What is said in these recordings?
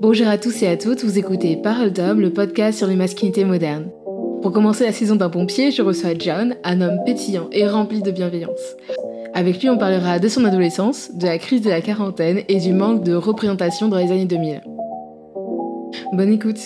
Bonjour à tous et à toutes, vous écoutez Parole d'homme, le podcast sur les masculinités modernes. Pour commencer la saison d'un pompier, je reçois John, un homme pétillant et rempli de bienveillance. Avec lui, on parlera de son adolescence, de la crise de la quarantaine et du manque de représentation dans les années 2000. Bonne écoute.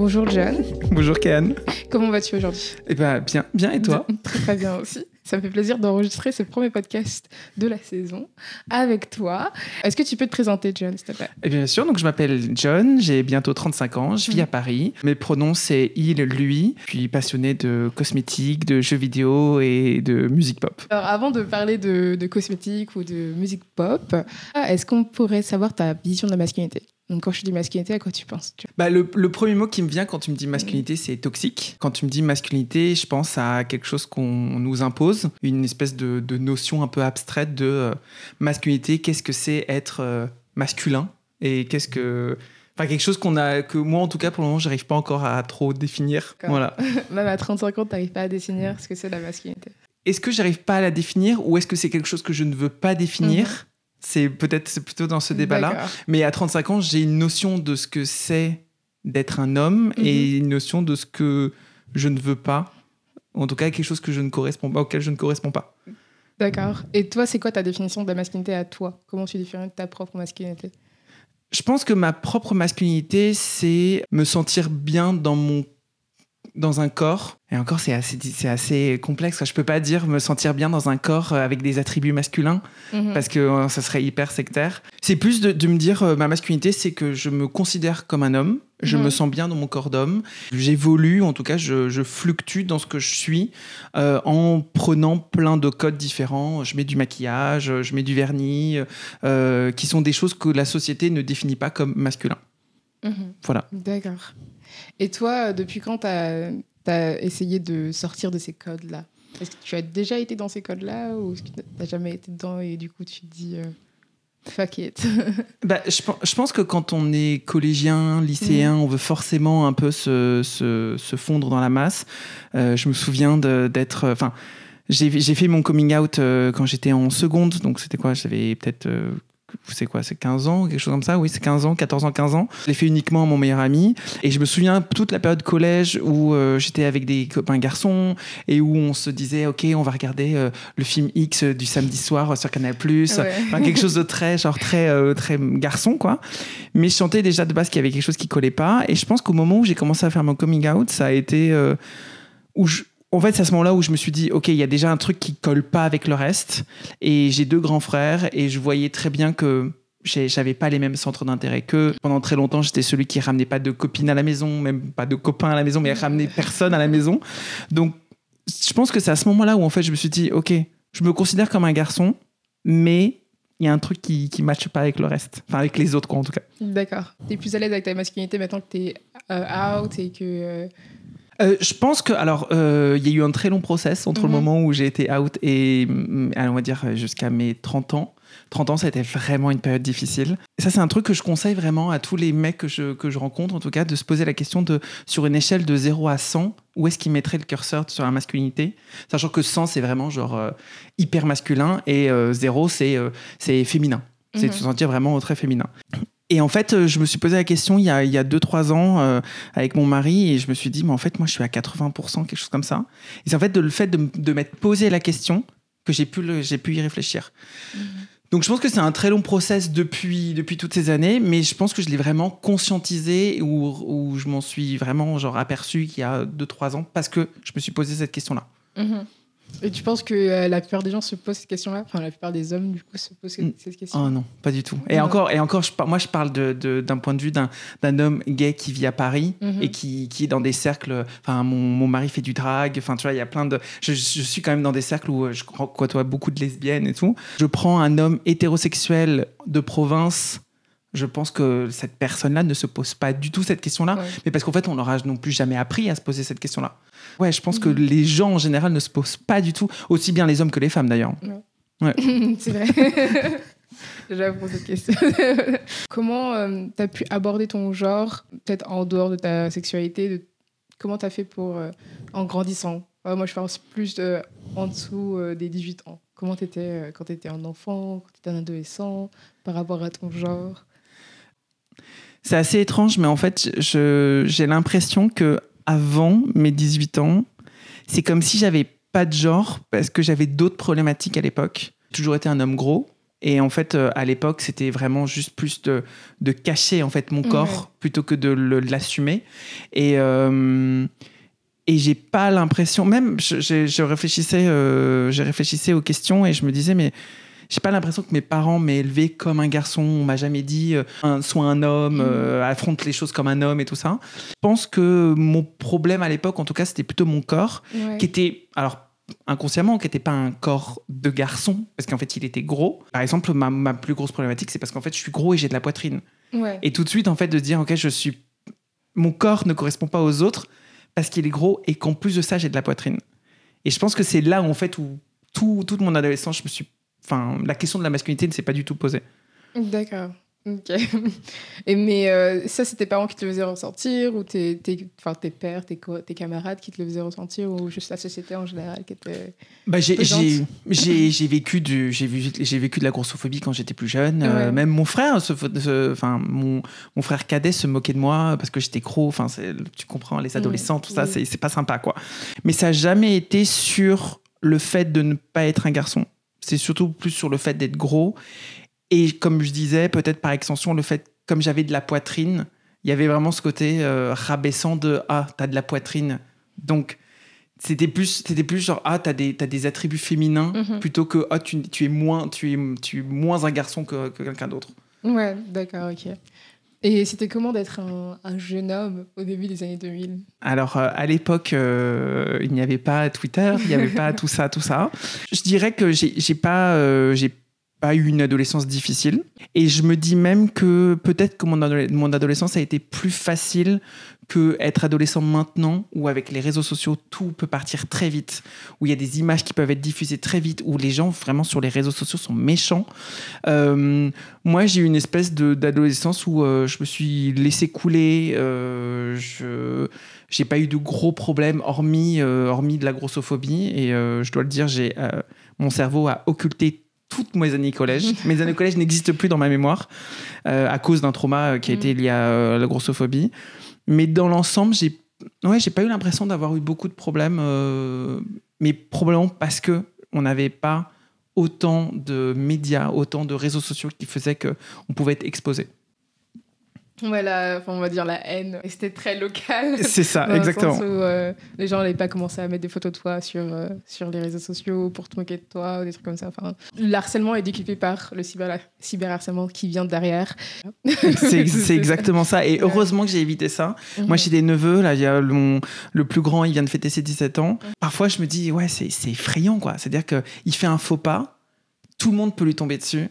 Bonjour John. Bonjour Ken. Comment vas-tu aujourd'hui? Eh ben bien, bien et toi? Très très bien aussi. Ça me fait plaisir d'enregistrer ce premier podcast de la saison avec toi. Est-ce que tu peux te présenter, John, s'il te plaît? Eh bien sûr, donc je m'appelle John, j'ai bientôt 35 ans, je vis Mhm. à Paris. Mes pronoms c'est il, lui. Je suis passionné de cosmétiques, de jeux vidéo et de musique pop. Alors, avant de parler de, de cosmétiques ou de musique pop, est-ce qu'on pourrait savoir ta vision de la masculinité? Donc, quand je dis masculinité, à quoi tu penses tu- Bah, le, le premier mot qui me vient quand tu me dis masculinité, c'est toxique. Quand tu me dis masculinité, je pense à quelque chose qu'on nous impose, une espèce de, de notion un peu abstraite de euh, masculinité. Qu'est-ce que c'est être euh, masculin? Et qu'est-ce que. Enfin, quelque chose qu'on a, que moi en tout cas pour le moment, j'arrive pas encore à trop définir. Voilà. Même à 35 ans, tu n'arrives pas à définir ce que c'est la masculinité. Est-ce que j'arrive pas à la définir ou est-ce que c'est quelque chose que je ne veux pas définir? C'est peut-être plutôt dans ce débat-là. Mais à 35 ans, j'ai une notion de ce que c'est d'être un homme et une notion de ce que je ne veux pas. En tout cas, quelque chose que je ne correspond pas, auquel je ne corresponds pas. D'accord. Et toi, c'est quoi ta définition de la masculinité à toi? Comment tu définis ta propre masculinité? Je pense que ma propre masculinité, c'est me sentir bien dans mon dans un corps. Et encore, c'est assez, c'est assez complexe. Je peux pas dire me sentir bien dans un corps euh, avec des attributs masculins. Mhm. parce que euh, ça serait hyper sectaire. C'est plus de, de me dire, euh, ma masculinité, c'est que je me considère comme un homme, je Mhm. me sens bien dans mon corps d'homme, j'évolue, en tout cas, je, je fluctue dans ce que je suis euh, en prenant plein de codes différents. Je mets du maquillage, je mets du vernis, euh, qui sont des choses que la société ne définit pas comme masculin. Mhm. Voilà. D'accord. Et toi, euh, depuis quand tu as, essayé de sortir de ces codes-là? Est-ce que tu as déjà été dans ces codes-là ou est-ce que tu n'as jamais été dedans et du coup tu te dis euh, fuck it? Bah, je, pen- je pense que quand on est collégien, lycéen, on veut forcément un peu se, se- se fondre dans la masse. Euh, je me souviens d'être. Enfin, j'ai fait mon coming out euh, quand j'étais en seconde, donc c'était quoi? J'avais peut-être. Euh, c'est quoi C'est 15 ans, quelque chose comme ça? Oui, c'est 15 ans, 14 ans, 15 ans. Je l'ai fait uniquement à mon meilleur ami. Et je me souviens toute la période collège où euh, j'étais avec des copains garçons et où on se disait, OK, on va regarder euh, le film X du samedi soir sur Canal+. Ouais. Enfin, quelque chose de très genre très euh, très garçon quoi mais je sentais déjà de base qu'il y avait quelque chose qui collait pas et je pense qu'au moment où j'ai commencé à faire mon coming out ça a été euh, où je en fait, c'est à ce moment-là où je me suis dit, OK, il y a déjà un truc qui colle pas avec le reste. Et j'ai deux grands frères et je voyais très bien que j'avais pas les mêmes centres d'intérêt qu'eux. Pendant très longtemps, j'étais celui qui ramenait pas de copines à la maison, même pas de copains à la maison, mais ramenait personne à la maison. Donc, je pense que c'est à ce moment-là où en fait, je me suis dit, OK, je me considère comme un garçon, mais il y a un truc qui qui matche pas avec le reste. Enfin, avec les autres, quoi, en tout cas. D'accord. Tu es plus à l'aise avec ta masculinité maintenant que tu es out et que. euh, Euh, je pense que, alors, euh, il y a eu un très long process entre Mhm. le moment où j'ai été out et, mm, allez, on va dire, jusqu'à mes 30 ans. 30 ans, ça a été vraiment une période difficile. Et ça, c'est un truc que je conseille vraiment à tous les mecs que je, que je rencontre, en tout cas, de se poser la question de, sur une échelle de 0 à 100, où est-ce qu'ils mettraient le curseur sur la masculinité? Sachant que 100, c'est vraiment genre euh, hyper masculin et euh, 0, c'est euh, c'est féminin. C'est de Mhm. se sentir vraiment très féminin. Et en fait, euh, je me suis posé la question il y a, il y a 2-3 ans euh, avec mon mari et je me suis dit, mais en fait, moi, je suis à 80%, quelque chose comme ça. Et c'est en fait de, le fait de, de m'être posé la question que j'ai pu, le- j'ai pu y réfléchir. Donc je pense que c'est un très long process depuis, depuis toutes ces années, mais je pense que je l'ai vraiment conscientisé ou je m'en suis vraiment genre aperçu qu'il y a 2-3 ans parce que je me suis posé cette question-là. Mhm. Et tu penses que euh, la plupart des gens se posent cette question-là? Enfin, la plupart des hommes, du coup, se posent cette, Mm. question. Oh non, pas du tout. Et Non. encore, et encore je, moi je parle de- de- d'un point de vue d'un homme gay qui vit à Paris Mhm. et qui, qui est dans des cercles. Enfin, mon, mon mari fait du drag. Enfin, tu vois, il y a plein de. Je, je suis quand même dans des cercles où euh, je côtoie beaucoup de lesbiennes et tout. Je prends un homme hétérosexuel de province. Je pense que cette personne-là ne se pose pas du tout cette question-là, Ouais. mais parce qu'en fait, on leur a non plus jamais appris à se poser cette question-là. Ouais, je pense que Mhm. les gens en général ne se posent pas du tout, aussi bien les hommes que les femmes d'ailleurs. c'est vrai. J'avoue cette question. comment tu as pu aborder ton genre, peut-être en dehors de ta sexualité de... Comment tu as fait pour, euh, en grandissant? Ouais, Moi, je pense plus en dessous euh, des 18 ans Comment tu étais euh, quand tu étais un enfant, quand tu étais un adolescent, par rapport à ton genre? C'est assez étrange, mais en fait, j'ai l'impression que avant mes 18 ans, c'est comme si j'avais pas de genre parce que j'avais d'autres problématiques à l'époque. J'ai toujours été un homme gros. Et en fait, euh, à l'époque, c'était vraiment juste plus de, de, cacher en fait mon corps plutôt que de l'assumer. Et, euh, et j'ai pas l'impression, même je, réfléchissais, euh, j'ai réfléchissais aux questions et je me disais, mais j'ai pas l'impression que mes parents m'aient élevé comme un garçon. On m'a jamais dit euh, sois un homme, mmh. euh, affronte les choses comme un homme et tout ça. Je pense que mon problème à l'époque, en tout cas, c'était plutôt mon corps, qui était alors inconsciemment, qui n'était pas un corps de garçon, parce qu'en fait, il était gros. Par exemple, ma, ma plus grosse problématique, c'est parce qu'en fait, je suis gros et j'ai de la poitrine. Et tout de suite, en fait, de dire, ok, je suis, mon corps ne correspond pas aux autres parce qu'il est gros et qu'en plus de ça, j'ai de la poitrine. Et je pense que c'est là, en fait, où tout, toute mon adolescence, je me suis. Enfin, la question de la masculinité ne s'est pas du tout posée. D'accord. Ok. Et mais euh, ça, c'est tes parents qui te le faisaient ressentir ou tes, tes, enfin, tes pères, tes, tes camarades qui te le faisaient ressentir ou juste la société en général qui était. Bah, j'ai, j'ai, vécu du, j'ai, j'ai vécu de la grossophobie quand j'étais plus jeune. Euh, même mon frère, enfin, mon, mon, frère cadet se moquait de moi parce que j'étais gros. Enfin, tu comprends, les adolescents, tout ça, c'est, c'est pas sympa, quoi. Mais ça n'a jamais été sur le fait de ne pas être un garçon. C'est surtout plus sur le fait d'être gros et comme je disais, peut-être par extension, le fait, comme j'avais de la poitrine, il y avait vraiment ce côté euh, rabaissant de Ah, t'as de la poitrine. Donc, c'était plus, c'était plus genre Ah, t'as des, as des attributs féminins mhm. plutôt que Ah, tu, tu, es moins, tu, es, tu es moins un garçon que, que quelqu'un d'autre. Ouais, d'accord, ok. Et c'était comment d'être un, un, jeune homme au début des années 2000 Alors, euh, à l'époque, euh, il n'y avait pas Twitter, il n'y avait pas tout ça, tout ça. Je dirais que j'ai pas, j'ai pas eu une adolescence difficile. Et je me dis même que peut-être que mon, adolescence a été plus facile que être adolescent maintenant, où avec les réseaux sociaux, tout peut partir très vite, où il y a des images qui peuvent être diffusées très vite, où les gens vraiment sur les réseaux sociaux sont méchants. Euh, moi, j'ai eu une espèce d'adolescence où euh, je me suis laissé couler, euh, je j'ai pas eu de gros problèmes hormis, hormis de la grossophobie, et je dois le dire, j'ai mon cerveau a occulté toutes mes années collège. mes années collège n'existent plus dans ma mémoire euh, à cause d'un trauma qui a été mm. lié à euh, la grossophobie. Mais dans l'ensemble, j'ai ouais, j'ai pas eu l'impression d'avoir eu beaucoup de problèmes, mais probablement parce que on n'avait pas autant de médias, autant de réseaux sociaux qui faisaient qu'on pouvait être exposé. Voilà, on va dire la haine. Et c'était très local. C'est ça, exactement. où, euh, les gens n'allaient pas commencer à mettre des photos de toi sur, euh, sur les réseaux sociaux pour te moquer de toi ou des trucs comme ça. Enfin, l'harcèlement est décuplé par le cyber, cyberharcèlement qui vient derrière. C'est exactement ça. Et heureusement que j'ai évité ça. Mhm. Moi, j'ai des neveux. Là, il y a le, le plus grand, il vient de fêter ses 17 ans. Parfois, je me dis, ouais, c'est effrayant, quoi. C'est-à-dire qu'il fait un faux pas, tout le monde peut lui tomber dessus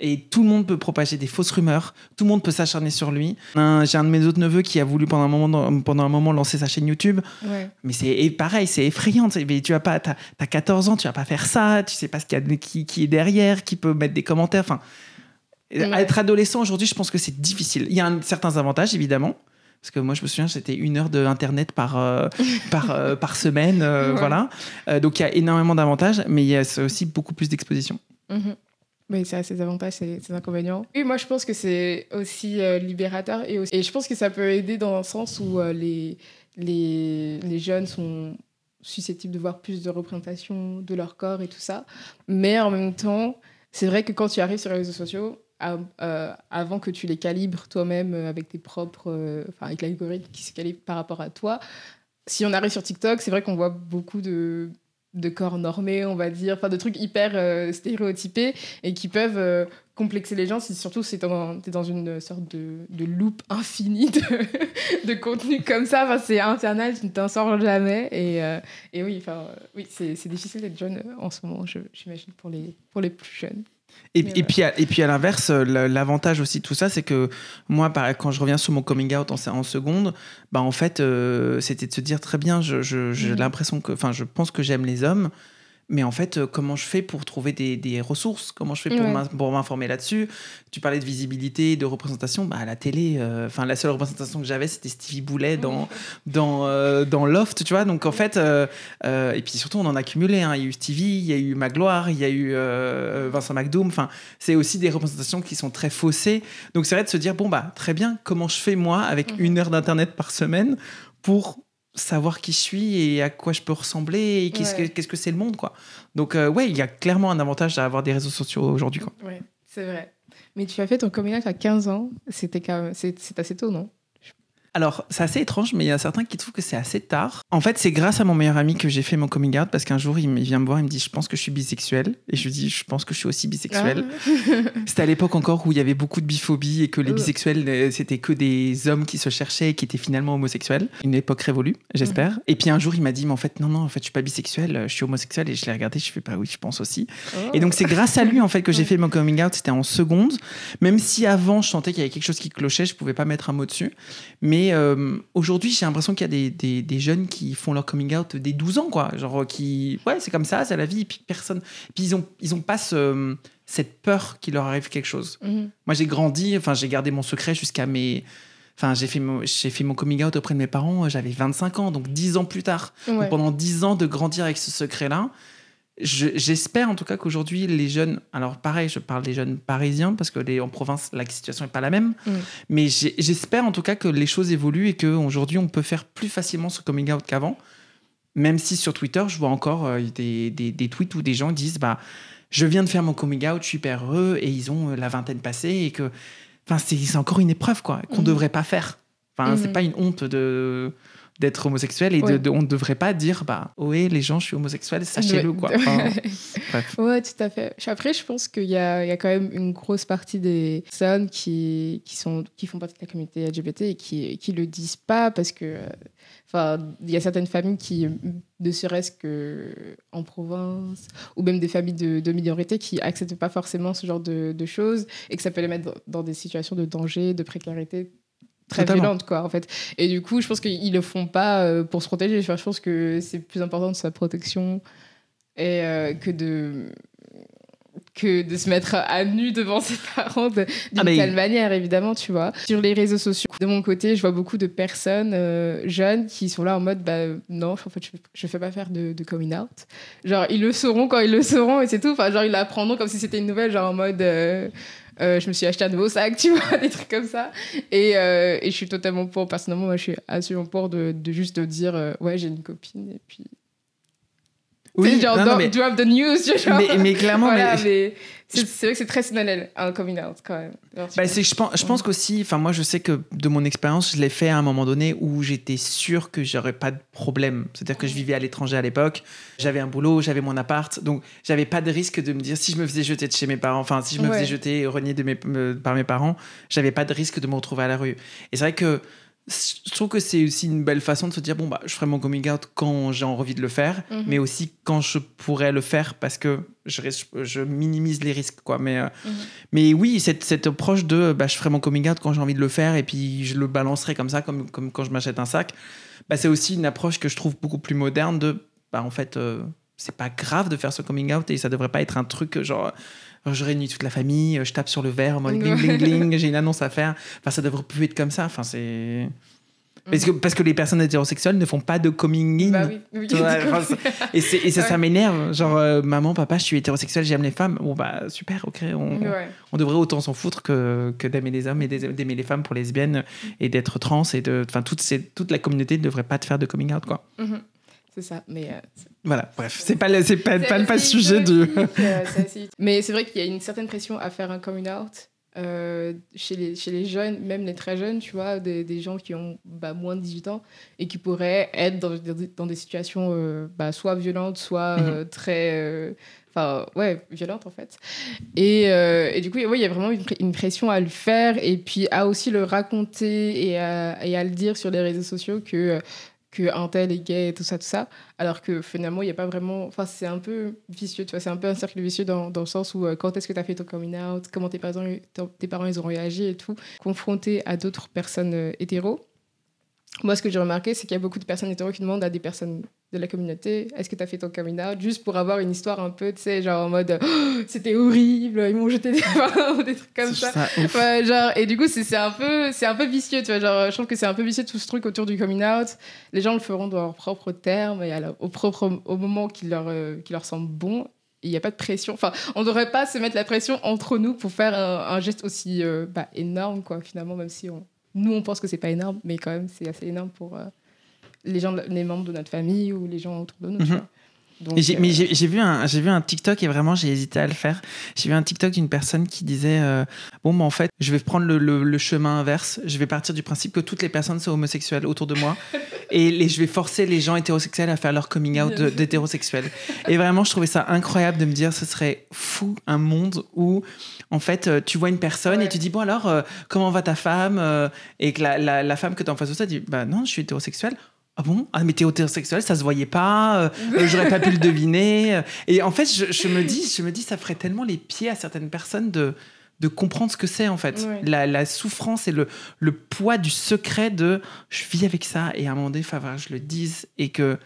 et tout le monde peut propager des fausses rumeurs, tout le monde peut s'acharner sur lui. J'ai un de mes autres neveux qui a voulu pendant un moment, pendant un moment lancer sa chaîne YouTube. Mais c'est pareil, c'est effrayant. Mais tu as pas, as, 14 ans, tu vas pas faire ça, tu sais pas ce qu'il y a, qui, qui, est derrière, qui peut mettre des commentaires. Enfin, être adolescent aujourd'hui, je pense que c'est difficile. Il y a certains avantages évidemment. Parce que moi, je me souviens, c'était une heure d'internet par euh, par euh, par semaine, euh, voilà. donc il y a énormément d'avantages, mais il y a aussi beaucoup plus d'exposition. Mhm. Oui, ça a ses avantages, ses, ses inconvénients. Oui, moi je pense que c'est aussi euh, libérateur et, et je pense que ça peut aider dans un sens où euh, les, les, les, jeunes sont susceptibles de voir plus de représentation de leur corps et tout ça. Mais en même temps, c'est vrai que quand tu arrives sur les réseaux sociaux, euh, avant que tu les calibres toi-même avec tes propres, enfin avec l'algorithme qui se calibre par rapport à toi, si on arrive sur TikTok, c'est vrai qu'on voit beaucoup de de corps normés, on va dire, enfin de trucs hyper euh, stéréotypés et qui peuvent euh, complexer les gens, si, surtout si tu es dans une sorte de, de loop infinie de, de contenu comme ça. Enfin, c'est infernal, tu ne t'en sors jamais. Et, euh, et oui, enfin, oui c'est difficile d'être jeune en ce moment, j'imagine, pour les, pour les plus jeunes. Et, et, puis à, et puis à l'inverse, euh, l'avantage aussi de tout ça, c'est que moi, quand je reviens sur mon coming out en, en seconde, bah en fait, euh, c'était de se dire très bien, j'ai je, mhm. l'impression que, enfin, je pense que j'aime les hommes, mais en fait, euh, comment je fais pour trouver des, des ressources? Comment je fais pour m'informer là-dessus? Tu parlais de visibilité, de représentation. Bah, à la télé, euh, la seule représentation que j'avais, c'était Stevie Boulet dans, dans, euh, dans Loft, tu vois? Donc, en fait, euh, et puis surtout, on en a cumulé. hein. Il y a eu Stevie, il y a eu Magloire, il y a eu Vincent McDoom. Enfin, c'est aussi des représentations qui sont très faussées. Donc, c'est vrai de se dire, bon, bah, très bien, comment je fais, moi, avec Mhm. une heure d'Internet par semaine pour savoir qui je suis et à quoi je peux ressembler et qu'est-ce Ouais. que qu'est-ce que c'est le monde quoi. Donc euh, ouais, il y a clairement un avantage à avoir des réseaux sociaux aujourd'hui quoi. Ouais, c'est vrai. Mais tu as fait ton coming out à 15 ans. C'était quand même... c'est c'est assez tôt, non? Alors, c'est assez étrange, mais il y a certains qui trouvent que c'est assez tard. En fait, c'est grâce à mon meilleur ami que j'ai fait mon coming out parce qu'un jour, il vient me voir, il me dit Je pense que je suis bisexuel. Et je lui dis Je pense que je suis aussi bisexuel. Ah. C'était à l'époque encore où il y avait beaucoup de biphobie et que les Euh. bisexuels, euh, c'était que des hommes qui se cherchaient et qui étaient finalement homosexuels. Une époque révolue, j'espère. Et puis un jour, il m'a dit Mais en fait, non, non, en fait, je suis pas bisexuel, je suis homosexuel. Et je l'ai regardé, je fais Bah oui, je pense aussi. Oh. Et donc c'est grâce à lui en fait que j'ai fait mon coming out. C'était en seconde, même si avant je sentais qu'il y avait quelque chose qui clochait, je pouvais pas mettre un mot dessus. Mais euh, aujourd'hui j'ai l'impression qu'il y a des, des, des jeunes qui font leur coming out dès 12 ans quoi, genre qui ouais c'est comme ça, c'est la vie. Et puis personne, puis ils ont ils ont pas ce- cette peur qu'il leur arrive quelque chose. Mhm. Moi j'ai grandi, enfin j'ai gardé mon secret jusqu'à mes Enfin, j'ai fait, mon, j'ai fait mon coming out auprès de mes parents, j'avais 25 ans, donc 10 ans plus tard. Donc, pendant 10 ans de grandir avec ce secret-là, je- j'espère en tout cas qu'aujourd'hui, les jeunes. Alors, pareil, je parle des jeunes parisiens parce que les, en province, la situation n'est pas la même. Mm. Mais j'espère en tout cas que les choses évoluent et qu'aujourd'hui, on peut faire plus facilement ce coming out qu'avant. Même si sur Twitter, je vois encore euh, des, des, des tweets où des gens disent bah, Je viens de faire mon coming out, je suis hyper heureux, et ils ont euh, la vingtaine passée, et que. C'est encore une épreuve, quoi, qu'on ne Mhm. devrait pas faire. Enfin, c'est Mhm. pas une honte de d'être homosexuel et de- Ouais. de- on ne devrait pas dire bah ouais les gens je suis homosexuel sachez-le quoi Enfin, bref Ouais, tout à fait. Après, je pense qu'il y a, il y a quand même une grosse partie des personnes qui, qui, sont, qui font partie de la communauté LGBT et qui qui le disent pas parce que. euh, Enfin, il y a certaines familles qui, ne serait-ce que en province, ou même des familles de, de minorité qui acceptent pas forcément ce genre de, de choses et que ça peut les mettre dans, dans des situations de danger, de précarité très Totalement. violentes, quoi, en fait. Et du coup, je pense qu'ils le font pas euh, pour se protéger. Enfin, je pense que c'est plus important de sa protection et euh, que de que de se mettre à nu devant ses parents d'une Ah, mais- telle manière, évidemment, tu vois. Sur les réseaux sociaux, de mon côté, je vois beaucoup de personnes euh, jeunes qui sont là en mode, bah non, en fait, je, je fais pas faire de, de coming out. Genre, ils le sauront quand ils le sauront et c'est tout. Enfin, genre, ils l'apprendront comme si c'était une nouvelle, genre en mode... euh, je me suis acheté un nouveau sac, tu vois, des trucs comme ça. Et, euh, et je suis totalement pour, personnellement, moi, je suis absolument pour de, de juste dire, euh, ouais, j'ai une copine, et puis oui genre, non, mais, drop the news, vois. mais, mais clairement Voilà, mais- c'est vrai que c'est très personnel, un coming out, quand même. Genre, Bah, je pense, je pense qu'aussi, enfin moi je sais que de mon expérience, je l'ai fait à un moment donné où j'étais sûr que j'aurais pas de problème. C'est-à-dire que je vivais à l'étranger à l'époque, j'avais un boulot, j'avais mon appart, donc j'avais pas de risque de me dire si je me faisais jeter de chez mes parents, enfin si je me Ouais. faisais jeter, renier de mes, me- par mes parents, j'avais pas de risque de me retrouver à la rue. Et c'est vrai que je trouve que c'est aussi une belle façon de se dire bon bah je ferai mon coming out quand j'ai envie de le faire, Mhm. mais aussi quand je pourrais le faire parce que je, minimise les risques quoi. Mais euh, Mhm. mais oui, cette, cette approche de bah, je ferai mon coming out quand j'ai envie de le faire et puis je le balancerai comme ça, comme, comme quand je m'achète un sac, bah, c'est aussi une approche que je trouve beaucoup plus moderne de bah, en fait, euh, c'est pas grave de faire ce coming out et ça devrait pas être un truc genre je réunis toute la famille, euh, je tape sur le verre mode bling bling bling, j'ai une annonce à faire. Enfin, ça devrait plus être comme ça. Enfin, c'est. Parce que, parce que les personnes hétérosexuelles ne font pas de coming in. Bah oui, oui. Tu vois, enfin, ça- et, ça, ça m'énerve. Genre, euh, maman, papa, je suis hétérosexuel, j'aime les femmes. Bon, bah, super, ok. On, Ouais. on devrait autant s'en foutre que, que d'aimer les hommes et d'aimer les femmes pour lesbiennes et d'être trans. Et de, enfin, toute, la communauté ne devrait pas te faire de coming out, quoi. Mhm. C'est ça, mais euh, Voilà, bref, c'est pas, le- c'est pas, pas, pas le sujet du. euh, utopique. Mais c'est vrai qu'il y a une certaine pression à faire un coming out euh, chez, les, chez les jeunes, même les très jeunes, tu vois, des, des gens qui ont bah, moins de 18 ans et qui pourraient être dans, dans- des situations euh, bah, soit violentes, soit euh, très. Enfin, ouais, violentes en fait. Et, et du coup, ouais, il y a vraiment une, une pression à le faire et puis à aussi le raconter et à, et à le dire sur les réseaux sociaux que. Euh, que un tel est gay et tout ça, tout ça. Alors que finalement, il n'y a pas vraiment. Enfin, c'est un peu vicieux, tu vois. C'est un peu un cercle vicieux dans, dans le sens où euh, quand est-ce que tu as fait ton coming out, comment tes parents, tes parents ils ont réagi et tout. Confronté à d'autres personnes euh, hétéros. Moi, ce que j'ai remarqué, c'est qu'il y a beaucoup de personnes hétéros qui demandent à des personnes de la communauté Est-ce que tu as fait ton coming out? Juste pour avoir une histoire un peu, tu sais, genre en mode Oh, c'était horrible, ils m'ont jeté des, des trucs comme ça. ouais, genre, et du coup, c'est un, peu, un peu vicieux, tu vois. Genre, je trouve que c'est un peu vicieux tout ce truc autour du coming out. Les gens le feront dans leurs propres termes et au, propre, au moment qui leur, euh, qui leur semble bon. Il n'y a pas de pression. Enfin, on ne devrait pas se mettre la pression entre nous pour faire un, geste aussi euh, bah, énorme, quoi, finalement, même si on, nous, on pense que c'est pas énorme, mais quand même, c'est assez énorme pour. Euh, les, gens, les membres de notre famille ou les gens autour de nous. Mhm. mais euh, j'ai vu, un, vu un TikTok et vraiment j'ai hésité à le faire. J'ai vu un TikTok d'une personne qui disait euh, Bon, bah, en fait, je vais prendre le, le, chemin inverse. Je vais partir du principe que toutes les personnes sont homosexuelles autour de moi et les, je vais forcer les gens hétérosexuels à faire leur coming out d'hétérosexuels. Et vraiment, je trouvais ça incroyable de me dire Ce serait fou un monde où, en fait, euh, tu vois une personne et tu dis Bon, alors, comment va ta femme Et que la, la, la femme que tu as en face de ça dit Bah non, je suis hétérosexuelle ah bon? Ah mais t'es hétérosexuel, ça se voyait pas, euh, euh, j'aurais pas pu le deviner. Et en fait, je, me dis, je me dis, ça ferait tellement les pieds à certaines personnes de de comprendre ce que c'est en fait, la, souffrance et le, le poids du secret de je vis avec ça et à un moment donné, il je le dise et que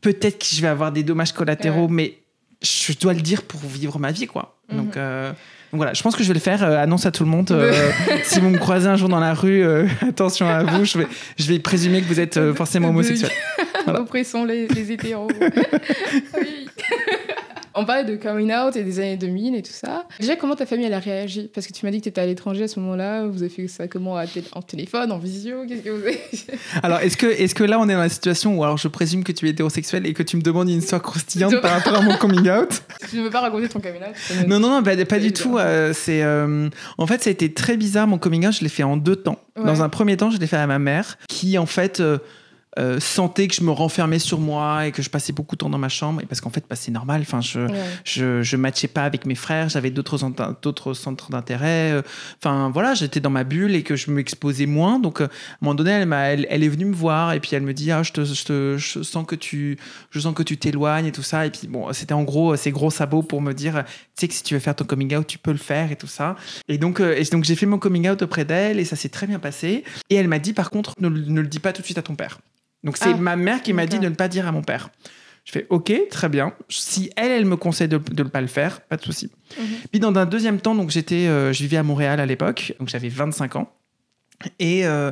peut-être que je vais avoir des dommages collatéraux, mais je dois le dire pour vivre ma vie quoi. Mhm. Donc euh, donc voilà, je pense que je vais le faire. Euh, annonce à tout le monde. Euh, si vous me croisez un jour dans la rue, attention à vous. Je vais, je vais présumer que vous êtes forcément homosexuel. Voilà. Oppressons les, les hétéros. oui. On parlait de coming out et des années 2000 et tout ça. Déjà, comment ta famille elle a réagi? Parce que tu m'as dit que tu étais à l'étranger à ce moment-là. Vous avez fait ça comment? En téléphone, en visio? Qu'est-ce que vous avez Alors, est-ce que, est que là, on est dans la situation où alors je présume que tu es hétérosexuel et que tu me demandes une histoire croustillante par rapport à mon coming out? Tu ne veux pas raconter ton coming out Non, non, non, pas, pas du tout. Euh, c'est, euh, en fait, ça a été très bizarre. Mon coming out, je l'ai fait en deux temps. Dans un premier temps, je l'ai fait à ma mère, qui en fait. Euh, euh, sentais que je me renfermais sur moi et que je passais beaucoup de temps dans ma chambre. Et parce qu'en fait, bah, c'est normal. Enfin, je, je, je, matchais pas avec mes frères. J'avais d'autres, d'autres centres d'intérêt. Euh, enfin, voilà, j'étais dans ma bulle et que je m'exposais moins. Donc, euh, à un moment donné, elle, elle, elle, est venue me voir et puis elle me dit, ah, je, te, je, te, je sens que tu, je sens que tu t'éloignes et tout ça. Et puis, bon, c'était en gros ces gros sabots pour me dire, tu sais que si tu veux faire ton coming out, tu peux le faire et tout ça. Et donc, et donc j'ai fait mon coming out auprès d'elle et ça s'est très bien passé. Et elle m'a dit, par contre, ne, ne le dis pas tout de suite à ton père. Donc c'est ah, ma mère qui m'a dit de ne pas dire à mon père. Je fais OK, très bien. Si elle, elle me conseille de ne pas le faire, pas de souci. Mhm. Puis dans un deuxième temps, donc j'étais, euh, je vivais à Montréal à l'époque, donc j'avais 25 ans. Et, euh,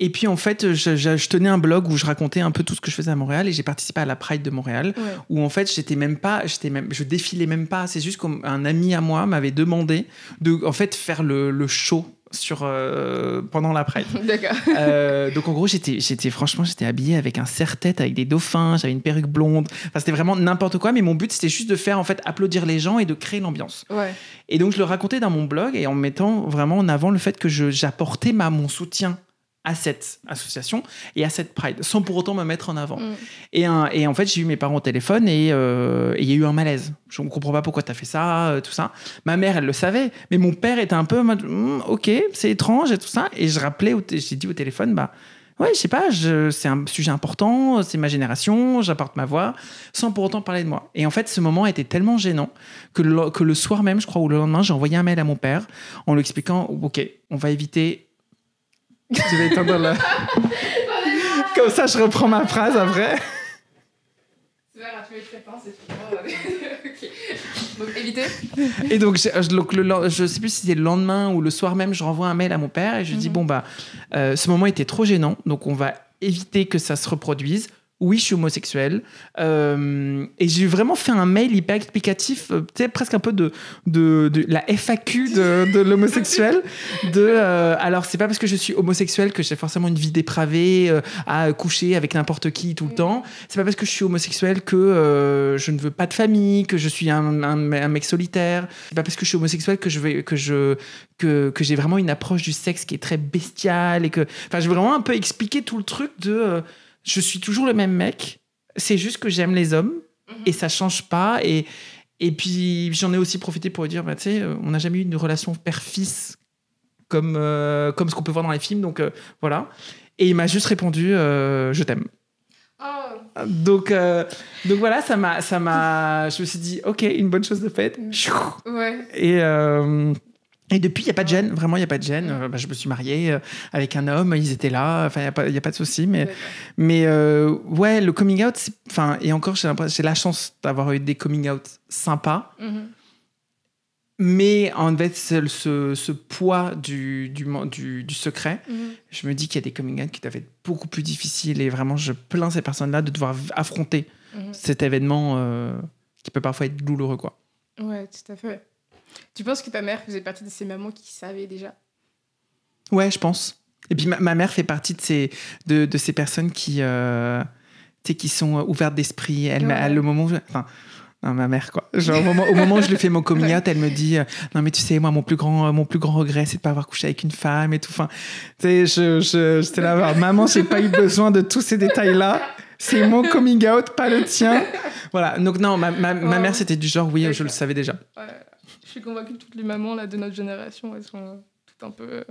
et puis en fait, je, tenais un blog où je racontais un peu tout ce que je faisais à Montréal et j'ai participé à la Pride de Montréal où en fait j'étais même pas, j'étais même, je défilais même pas. C'est juste qu'un ami à moi m'avait demandé de en fait faire le, le show sur euh, pendant la Pride. D'accord. Euh, donc en gros, j'étais, j'étais franchement, j'étais habillée avec un serre-tête avec des dauphins, j'avais une perruque blonde. Enfin, c'était vraiment n'importe quoi. Mais mon but, c'était juste de faire en fait applaudir les gens et de créer l'ambiance. Ouais. Et donc je le racontais dans mon blog et en mettant vraiment en avant le fait que j'apportais ma mon soutien à cette association et à cette Pride, sans pour autant me mettre en avant. Mm. Et, un, et, en fait, j'ai eu mes parents au téléphone euh, et il y a eu un malaise. Je ne comprends pas pourquoi tu as fait ça, euh, tout ça. Ma mère, elle le savait, mais mon père était un peu hmm, ok, c'est étrange et tout ça. Et je rappelais, j'ai dit au téléphone, bah ouais, je sais pas, c'est un sujet important, c'est ma génération, j'apporte ma voix, sans pour autant parler de moi. Et en fait, ce moment était tellement gênant que le, que le soir même, je crois, ou le lendemain, j'ai envoyé un mail à mon père en lui expliquant, ok, on va éviter je vais étendre la... Comme ça, je reprends ma phrase après. Donc. Et donc, je, donc le, je sais plus si c'était le lendemain ou le soir même, je renvoie un mail à mon père et je dis mhm. bon, bah, euh, ce moment était trop gênant, donc on va éviter que ça se reproduise oui, je suis homosexuel. Euh, et j'ai vraiment fait un mail hyper explicatif, euh, peut-être presque un peu de, de, la FAQ de, de l'homosexuel. De, euh, alors, c'est pas parce que je suis homosexuel que j'ai forcément une vie dépravée à coucher avec n'importe qui tout le temps. C'est pas parce que je suis homosexuel que je ne veux pas de famille, que je suis un, un, mec solitaire. C'est pas parce que je suis homosexuel que je vais, que je, que, que j'ai vraiment une approche du sexe qui est très bestiale et que, enfin, j'ai vraiment un peu expliqué tout le truc de je suis toujours le même mec. C'est juste que j'aime les hommes mhm. et ça change pas. Et, et puis j'en ai aussi profité pour dire, bah, tu sais, on n'a jamais eu une relation père-fils comme, euh, comme ce qu'on peut voir dans les films. Donc euh, voilà. Et il m'a juste répondu, euh, je t'aime. Oh. Donc, donc voilà, ça m'a, ça m'a, je me suis dit, ok, une bonne chose de faite. Ouais. Et Et depuis, il n'y a pas de gêne, vraiment, il n'y a pas de gêne. Euh, bah, je me suis mariée euh, avec un homme, ils étaient là, enfin, il n'y a, pas- y a pas de souci. Mais, mais euh, ouais, le coming out, enfin, et encore, j'ai la chance d'avoir eu des coming out sympas. Mhm. Mais en fait, ce, ce, ce poids du, du, du, du secret, Mhm. je me dis qu'il y a des coming out qui doivent être beaucoup plus difficiles. Et vraiment, je plains ces personnes-là de devoir affronter Mhm. cet événement qui peut parfois être douloureux, quoi. Ouais, tout à fait. Tu penses que ta mère faisait partie de ces mamans qui savaient déjà? Ouais, je pense. Et puis ma, ma mère fait partie de ces, de, de ces personnes qui, euh, qui sont euh, ouvertes d'esprit. Elle, Ouais. elle, le moment où je- enfin, non, ma mère quoi. Genre, au, moment, au moment où je lui fais mon coming out, elle me dit euh, non mais tu sais moi mon plus grand mon plus grand regret c'est de pas avoir couché avec une femme et tout. Enfin, tu sais, je je j'étais là genre, maman j'ai pas eu besoin de tous ces détails là. C'est mon coming out, pas le tien. Voilà. Donc non, ma, ma, ma mère c'était du genre oui, je le savais déjà. Suis convaincue que toutes les mamans là, de notre génération, elles sont euh, toutes un peu. euh,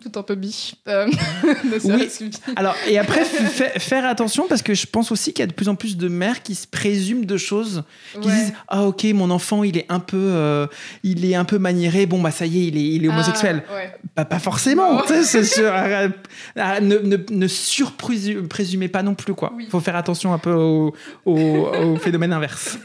toutes un peu biches. Euh, que- Alors, et après, faire attention parce que je pense aussi qu'il y a de plus en plus de mères qui se présument de choses, qui Ouais. disent Ah, ok, mon enfant, il est un peu, euh, il est un peu maniéré, bon, bah ça y est, il est, il est homosexuel. Ah, ouais. Bah, pas forcément, sûr. Ne, ne, ne surprésumez pas non plus, quoi. Oui. faut faire attention un peu au, au, au phénomène inverse.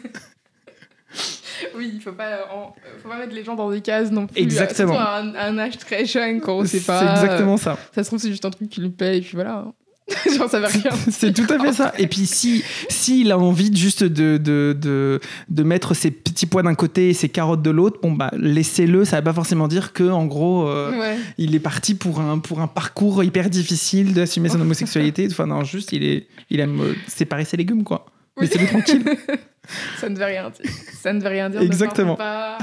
Oui, il faut pas, en- faut pas mettre les gens dans des cases non plus. Exactement. Surtout à un, à un âge très jeune quand on sait C'est pas. exactement ça. euh, Ça se trouve, c'est juste un truc qui lui plaît et puis voilà. Genre, ça va rien. C'est tout à fait ça. Et puis, si s'il a envie juste de, de, de, de mettre ses petits pois d'un côté et ses carottes de l'autre, bon, bah, laissez-le. Ça ne va pas forcément dire que, en gros, euh, Ouais. il est parti pour un, pour un parcours hyper difficile d'assumer son homosexualité. Enfin, non, juste, il, est, il aime euh, séparer ses légumes, quoi. Oui. Laissez-le tranquille. Ça ne veut rien dire. Ça ne veut rien dire. Exactement. pas.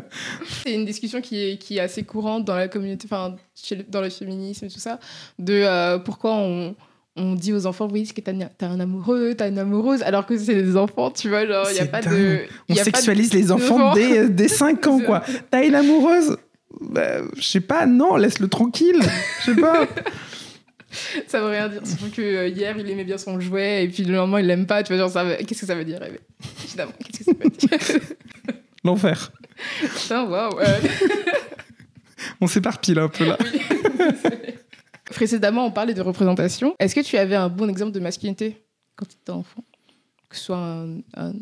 C'est une discussion qui est, qui est assez courante dans la communauté, enfin, le- dans le féminisme et tout ça, de euh, pourquoi on, on dit aux enfants, oui, c'est que t'as un amoureux, t'as une amoureuse, alors que c'est des enfants, tu vois, genre, il n'y a pas dingue. de. On y a pas de- sexualise les enfants dès, dès 5 ans, quoi. T'as une amoureuse? Bah, Je sais pas, non, laisse-le tranquille. Je sais pas. Ça veut rien dire. Surtout que euh, hier, il aimait bien son jouet et puis le lendemain, il l'aime pas. Tu vois, genre, veut- qu'est-ce que ça veut dire rêver Évidemment, qu'est-ce que ça veut dire? L'enfer. Putain, waouh. On s'éparpille un peu là. Précédemment, on parlait de représentation. Est-ce que tu avais un bon exemple de masculinité quand tu étais enfant? Que ce soit un, un-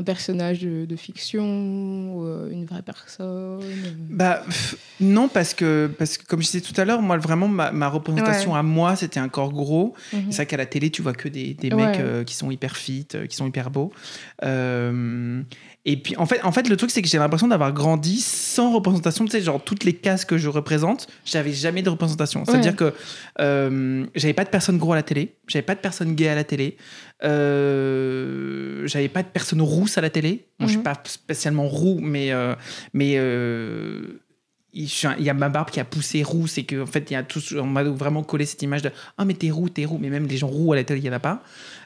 un personnage de, de fiction ou euh, une vraie personne euh, Bah non parce que parce que comme je disais tout à l'heure, moi vraiment ma, ma représentation à moi c'était un corps gros. Mhm. C'est vrai qu'à la télé tu vois que des, des Ouais. mecs euh, qui sont hyper fit, euh, qui sont hyper beaux. Euh, et puis en fait en fait le truc c'est que j'ai l'impression d'avoir grandi sans représentation. Tu sais genre toutes les cases que je représente, j'avais jamais de représentation. C'est à dire que euh, j'avais pas de personne gros à la télé, j'avais pas de personne gay à la télé. Euh, j'avais pas de personne rousse à la télé. Bon, Je suis Mhm. pas spécialement roux, mais euh, mais euh, il y a ma barbe qui a poussé rousse et que en fait il y a tous on m'a vraiment collé cette image de ah mais t'es roux t'es roux mais même les gens roux à la télé il y en a pas.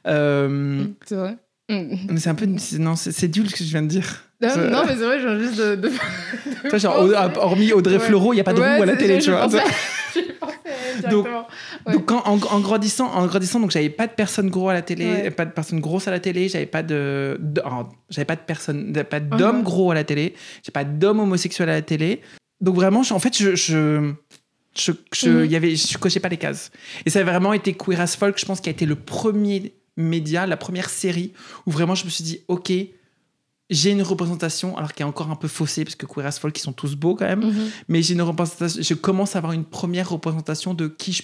Euh, C'est vrai Mm. c'est un peu non c'est nul ce que je viens de dire. Non, mais c'est vrai, je viens juste de. genre, hormis Audrey Ouais. Fleurot il y a pas de Ouais, à la télé tu vois. directement. Ouais. Donc en, en grandissant, en grandissant, donc j'avais pas de personnes gros à la télé, Ouais. pas de personnes grosses à la télé, j'avais pas de, de- oh, j'avais pas de personnes, de- pas d'hommes Mhm. gros à la télé, j'ai pas d'hommes homosexuels à la télé. Donc vraiment, je- en fait, je, je, je, je, Mhm. y avait, je cochais pas les cases. Et ça a vraiment été Queer as Folk, je pense, qui a été le premier média, la première série où vraiment je me suis dit, ok, j'ai une représentation, alors qui est encore un peu faussée parce que Queer as Folk, ils sont tous beaux quand même Mhm. mais j'ai une représentation, je commence à avoir une première représentation de qui je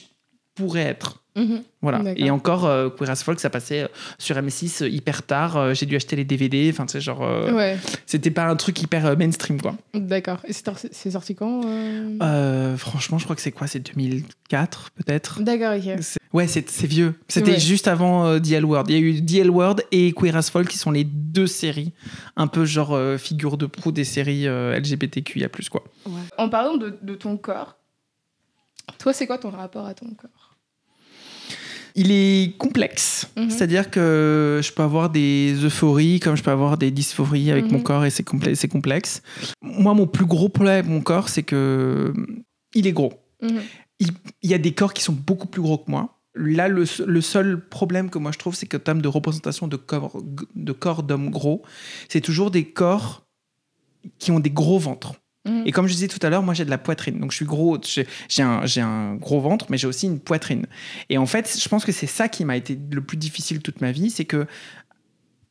pourrais être. Mhm. Voilà. Et encore, euh, Queer as Folk, ça passait euh, sur M6 euh, hyper tard. j'ai dû acheter les DVD. Enfin, tu sais, genre, euh, Ouais, c'était pas un truc hyper mainstream, quoi. d'accord. Et c'est sorti- quand euh? Franchement, je crois que c'est quoi? C'est 2004, peut-être? D'accord, ok. Ouais, c'est vieux. C'était Ouais. juste avant euh, The L Word. Il y a eu The L Word et Queer as Folk qui sont les deux séries, un peu genre figure de proue des séries LGBTQIA+, quoi. En parlant de, de ton corps, toi, c'est quoi ton rapport à ton corps? Il est complexe. Mhm. C'est-à-dire que je peux avoir des euphories comme je peux avoir des dysphories avec Mhm. mon corps et c'est c'est complexe. Moi, mon plus gros problème avec mon corps, c'est que il est gros. Mhm. Il, il y a des corps qui sont beaucoup plus gros que moi. Là, le, se- le seul problème que moi je trouve, c'est qu'en termes de représentation de corps de corps d'hommes gros, c'est toujours des corps qui ont des gros ventres. Mhm. Et comme je disais tout à l'heure, moi j'ai de la poitrine. Donc je suis gros, j'ai un, gros ventre, mais j'ai aussi une poitrine. Et en fait, je pense que c'est ça qui m'a été le plus difficile toute ma vie, c'est que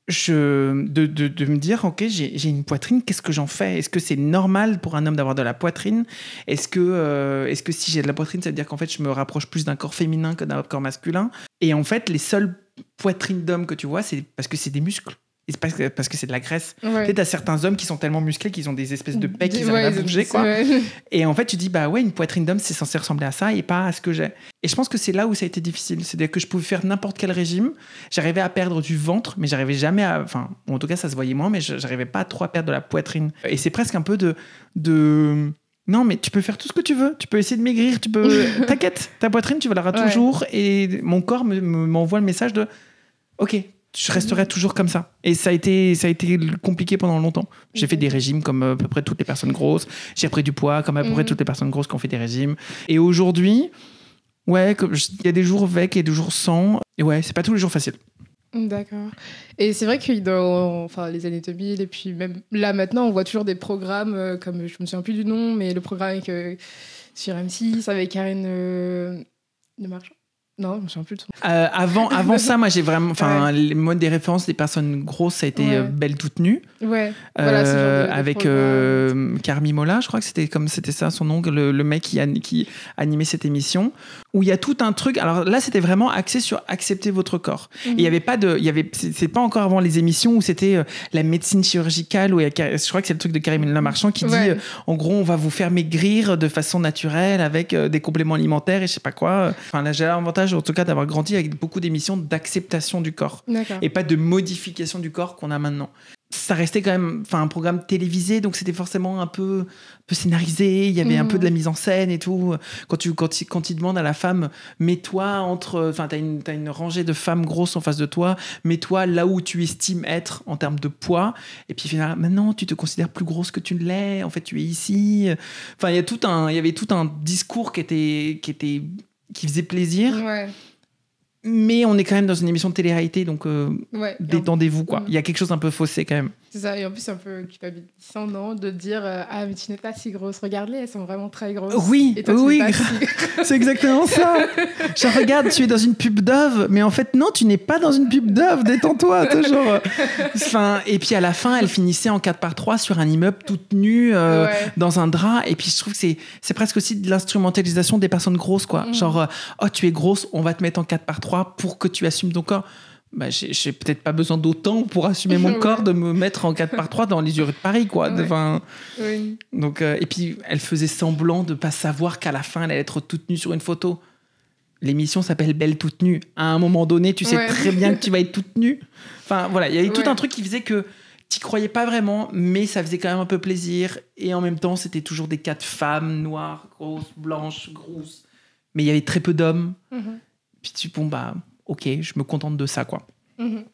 je, de, me dire, ok, j'ai une poitrine, qu'est-ce que j'en fais? Est-ce que c'est normal pour un homme d'avoir de la poitrine? Est-ce que, euh, que si j'ai de la poitrine, ça veut dire qu'en fait je me rapproche plus d'un corps féminin que d'un corps masculin? Et en fait, les seules poitrines d'hommes que tu vois, c'est parce que c'est des muscles. Et c'est parce que parce que c'est de la graisse. Ouais. Tu sais, t'as certains hommes qui sont tellement musclés qu'ils ont des espèces de pecs qui Ouais, arrivent à bouger, quoi. Et en fait, tu dis, bah ouais, une poitrine d'homme, c'est censé ressembler à ça et pas à ce que j'ai. Et je pense que c'est là où ça a été difficile. C'est-à-dire que je pouvais faire n'importe quel régime. J'arrivais à perdre du ventre, mais j'arrivais jamais à. Enfin, en tout cas, ça se voyait moins, mais j'arrivais pas à trop à perdre de la poitrine. Et c'est presque un peu de. de... Non, mais tu peux faire tout ce que tu veux. Tu peux essayer de maigrir. Tu peux. T'inquiète, ta poitrine, tu l'auras Ouais. toujours. Et mon corps me- me- m'envoie le message de. Ok, je resterai toujours comme ça. Et ça a été, ça a été compliqué pendant longtemps. J'ai fait des régimes comme euh, à peu près toutes les personnes grosses. J'ai pris du poids comme à peu près Mhm. toutes les personnes grosses qui ont fait des régimes. Et aujourd'hui, ouais, il y a des jours avec et des jours sans. Et ouais, c'est pas tous les jours facile. D'accord. Et c'est vrai que dans enfin, les années 2000, et puis même là maintenant, on voit toujours des programmes euh, comme, je me souviens plus du nom, mais le programme avec, euh, sur M6 avec Karine euh, Le Marchand. Non, je me souviens plus de son Euh, avant, avant ça, moi, j'ai vraiment. Enfin, les modes des références des personnes grosses, ça a été Ouais. euh, Belle toute nue. Ouais, voilà, ce genre de- Euh, de avec euh, Carmi Mola, je crois que c'était comme c'était ça son nom, le, le mec qui, an- qui animait cette émission, où il y a tout un truc. Alors là, c'était vraiment axé sur accepter votre corps. Et Il y avait pas de, il y avait, c'est pas encore avant les émissions où c'était euh, la médecine chirurgicale où il y a, Car- je crois que c'est le truc de Karim Lamarchand qui Ouais. dit, euh, en gros, on va vous faire maigrir de façon naturelle avec euh, des compléments alimentaires et je sais pas quoi. Enfin, là, j'ai l'avantage, en tout cas, d'avoir grandi avec beaucoup d'émissions d'acceptation du corps et pas de modification du corps qu'on a maintenant. Ça restait quand même enfin, un programme télévisé, donc c'était forcément un peu, un peu scénarisé, il y avait un Mhm. peu de la mise en scène et tout. Quand tu quand, quand il demande à la femme, mets-toi entre... Enfin, t'as une, t'as une rangée de femmes grosses en face de toi, mets-toi là où tu estimes être en termes de poids, et puis finalement, maintenant, tu te considères plus grosse que tu ne l'es, en fait, tu es ici. Enfin, il y, a tout un, il y avait tout un discours qui était... Qui était qui faisait plaisir, Ouais, mais on est quand même dans une émission de télé-réalité, donc euh, ouais. détendez-vous quoi. Mm. Il y a quelque chose d'un peu faussé quand même. C'est ça, et en plus, c'est un peu culpabilisant, non De dire euh, Ah, mais tu n'es pas si grosse, regarde-les, elles sont vraiment très grosses. Oui, et toi, tu oui, si- C'est exactement ça. Genre regarde, tu es dans une pub Dove, mais en fait non, tu n'es pas dans une pub Dove. Détends-toi. euh, Enfin, et puis à la fin, elle finissait en 4 par 3 sur un immeuble toute nue. euh, Ouais. dans un drap et puis je trouve que c'est c'est presque aussi de l'instrumentalisation des personnes grosses quoi Mhm. genre oh tu es grosse on va te mettre en 4 par 3 pour que tu assumes ton corps bah, j'ai peut-être pas besoin d'autant pour assumer mon Ouais. corps de me mettre en 4 par 3 dans les yeux de Paris quoi Ouais. Enfin, Oui. donc euh, et puis elle faisait semblant de pas savoir qu'à la fin elle allait être toute nue sur une photo l'émission s'appelle Belle toute nue à un moment donné tu sais Ouais. très bien que tu vas être toute nue enfin voilà il y avait tout un truc qui faisait que t'y croyais pas vraiment mais ça faisait quand même un peu plaisir et en même temps c'était toujours des quatre femmes noires grosses blanches grosses mais il y avait très peu d'hommes Mhm. Puis tu bon bah ok je me contente de ça quoi Mhm.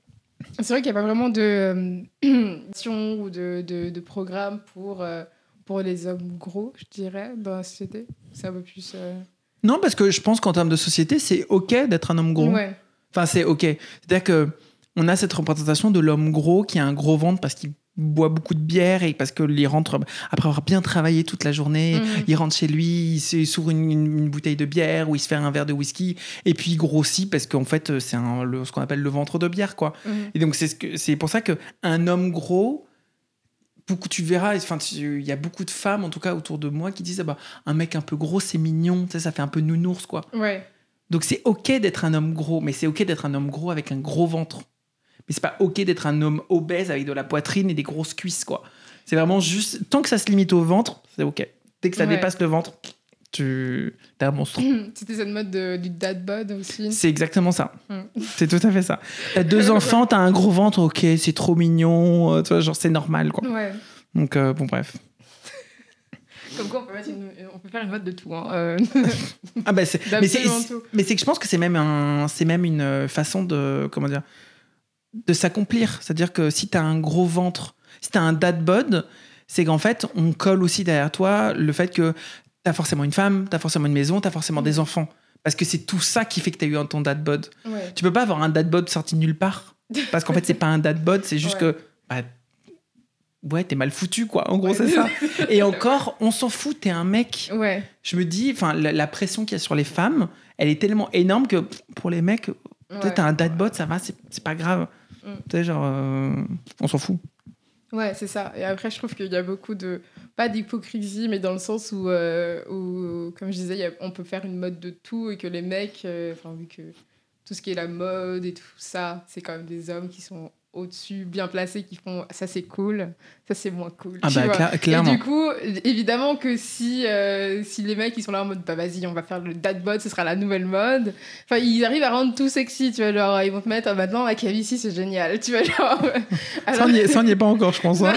C'est vrai qu'il n'y a pas vraiment de euh, mission ou de, de, de programme pour, euh, pour les hommes gros, je dirais, dans la société. C'est un peu plus. euh, non parce que je pense qu'en termes de société c'est ok d'être un homme gros Ouais. Enfin, c'est ok. C'est-à-dire que on a cette représentation de l'homme gros qui a un gros ventre parce qu'il boit beaucoup de bière et parce que il rentre après avoir bien travaillé toute la journée, Mhm. il rentre chez lui, il s'ouvre une, bouteille de bière ou il se fait un verre de whisky et puis il grossit parce qu'en fait c'est un- le- ce qu'on appelle le ventre de bière quoi. Mhm. Et donc c'est ce c'est pour ça que un homme gros beaucoup tu verras enfin il y a beaucoup de femmes en tout cas autour de moi qui disent ah bah un mec un peu gros c'est mignon, sais, ça fait un peu nounours quoi. Ouais. Donc c'est ok d'être un homme gros, mais c'est ok d'être un homme gros avec un gros ventre. Mais c'est pas ok d'être un homme obèse avec de la poitrine et des grosses cuisses, quoi. C'est vraiment juste, tant que ça se limite au ventre, c'est ok. Dès que ça Ouais. dépasse le ventre, tu es un monstre. C'était cette mode de- du dad bod aussi. C'est exactement ça. Mm. C'est tout à fait ça. T'as deux enfants, t'as un gros ventre, ok, c'est trop mignon, euh, tu vois, genre c'est normal, quoi. Ouais. Donc euh, bon, bref. Comme quoi, on peut, une- on peut faire une mode de tout. Hein. euh, Ah bah c'est, mais c'est, mais que je pense que c'est même un, c'est même une euh, façon de, comment dire, de s'accomplir. C'est-à-dire que si t'as un gros ventre, si t'as un dad bod, c'est qu'en fait on colle aussi derrière toi le fait que t'as forcément une femme, t'as forcément une maison, t'as forcément des enfants. Parce que c'est tout ça qui fait que t'as eu un ton dad bod. Ouais. Tu peux pas avoir un dad bod sorti de nulle part. Parce qu'en fait c'est pas un dad bod, c'est juste Ouais. que bah, ouais, t'es mal foutu, quoi. En gros, c'est ça. Et encore, on s'en fout, t'es un mec. Ouais. Je me dis, enfin, la, la pression qu'il y a sur les femmes, elle est tellement énorme que pour les mecs, peut-être un dadbot, ça va, c'est pas grave. Mm. Tu sais, genre, euh, on s'en fout. Ouais, c'est ça. Et après, je trouve qu'il y a beaucoup de. Pas d'hypocrisie, mais dans le sens où, euh, où comme je disais, il y a- on peut faire une mode de tout et que les mecs, euh, enfin, vu que tout ce qui est la mode et tout ça, c'est quand même des hommes qui sont au-dessus, bien placés, qui font ça c'est cool, ça c'est moins cool. Ah tu bah, vois. cla- Et clairement. du coup, évidemment que si, euh, si les mecs ils sont là en mode bah vas-y, on va faire le dad bod, ce sera la nouvelle mode. Enfin, ils arrivent à rendre tout sexy, tu vois. Genre, ils vont te mettre ah, maintenant la calvitie, c'est génial, tu vois. Genre, Ça, n'y est, ça, on n'y est pas encore, je pense. hein.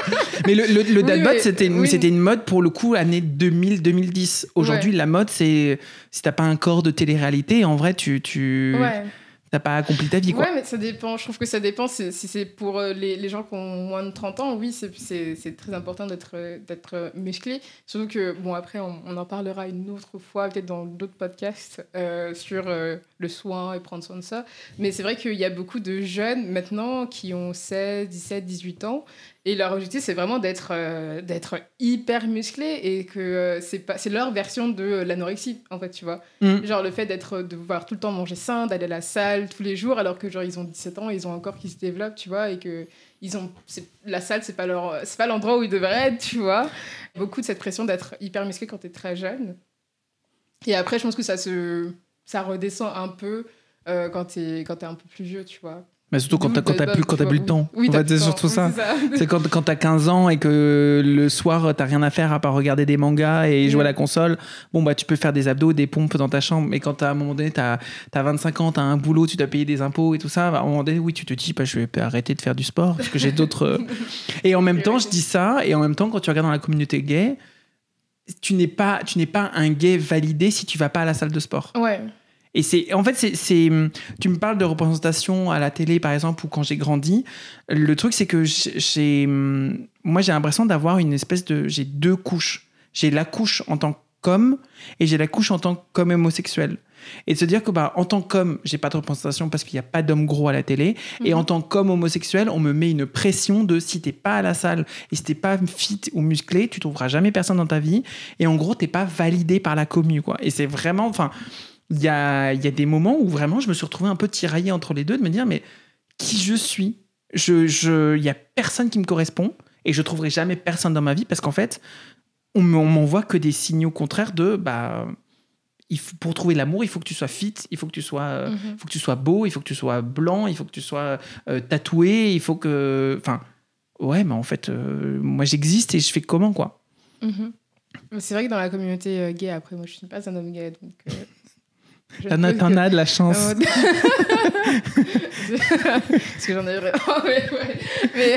mais le, le, Oui, c'était une, oui. c'était une mode pour le coup, année 2000-2010. Aujourd'hui, la mode, c'est si t'as pas un corps de télé-réalité, en vrai, tu, tu ouais. T'as pas accompli ta vie, quoi. Ouais, mais ça dépend. Je trouve que ça dépend. Si c'est pour euh, les, les gens qui ont moins de 30 ans, oui, c'est- très important d'être musclé. Surtout que, bon, après, on, on en parlera une autre fois, peut-être dans d'autres podcasts, euh, sur euh, le soin et prendre soin de ça. Mais c'est vrai qu'il y a beaucoup de jeunes maintenant qui ont 16, 17, 18 ans. Et leur objectif, c'est vraiment d'être euh, d'être hyper musclé et que euh, c'est pas c'est leur version de euh, l'anorexie, en fait, tu vois. Mm. Genre le fait d'être de voir tout le temps manger sain, d'aller à la salle tous les jours alors que genre ils ont 17 ans, ils ont un corps qui se développe, tu vois, et que ils ont la salle c'est pas leur c'est pas l'endroit où ils devraient être, tu vois. Beaucoup de cette pression d'être hyper musclé quand t'es très jeune. Et après je pense que ça se ça redescend un peu euh, quand t'es quand t'es un peu plus vieux, tu vois. Mais surtout quand t'as, quand t'as Dead plus, quand t'as plus le temps. Oui, En fait, c'est surtout oui, ça. c'est quand, quand t'as 15 ans et que le soir, t'as rien à faire à part regarder des mangas et jouer à la console. Bon, bah, tu peux faire des abdos, des pompes dans ta chambre. Mais quand t'as, à un moment donné, t'as, t'as 25 ans, t'as un boulot, tu dois payer des impôts et tout ça, bah, à un moment donné, oui, tu te dis, bah, je vais arrêter de faire du sport parce que j'ai d'autres. euh. Et en même temps, je dis ça, et en même temps, quand tu regardes dans la communauté gay, tu n'es pas, tu n'es pas un gay validé si tu vas pas à la salle de sport. Ouais. Et c'est, en fait, c'est, c'est, tu me parles de représentation à la télé, par exemple, ou quand j'ai grandi. Le truc, c'est que j'ai, j'ai- moi, j'ai l'impression d'avoir une espèce de, j'ai deux couches. J'ai la couche en tant qu'homme et j'ai la couche en tant qu'homme homosexuel. Et de se dire que, bah, en tant qu'homme, j'ai pas de représentation parce qu'il n'y a pas d'homme gros à la télé. Et Mhm. en tant qu'homme homosexuel, on me met une pression de si t'es pas à la salle et si t'es pas fit ou musclé, tu trouveras jamais personne dans ta vie. Et en gros, t'es pas validé par la commu, quoi. Et c'est vraiment, enfin, il y a, il y a des moments où vraiment je me suis retrouvé un peu tiraillé entre les deux, de me dire, mais qui je suis? Je, je, Il y a personne qui me correspond et je trouverai jamais personne dans ma vie parce qu'en fait, on me- on m'envoie que des signaux contraires de, bah, il faut, pour trouver l'amour, il faut que tu sois fit, il faut que tu sois, euh, Mhm. il faut que tu sois beau, il faut que tu sois blanc, il faut que tu sois euh, tatoué, il faut que, enfin, ouais, mais en fait, euh, moi j'existe et je fais comment quoi? Mhm. C'est vrai que dans la communauté gay, après, moi je suis pas un homme gay, donc. T'en as, que- as de la chance. Ouais. Parce que j'en ai vraiment. Ouais. Mais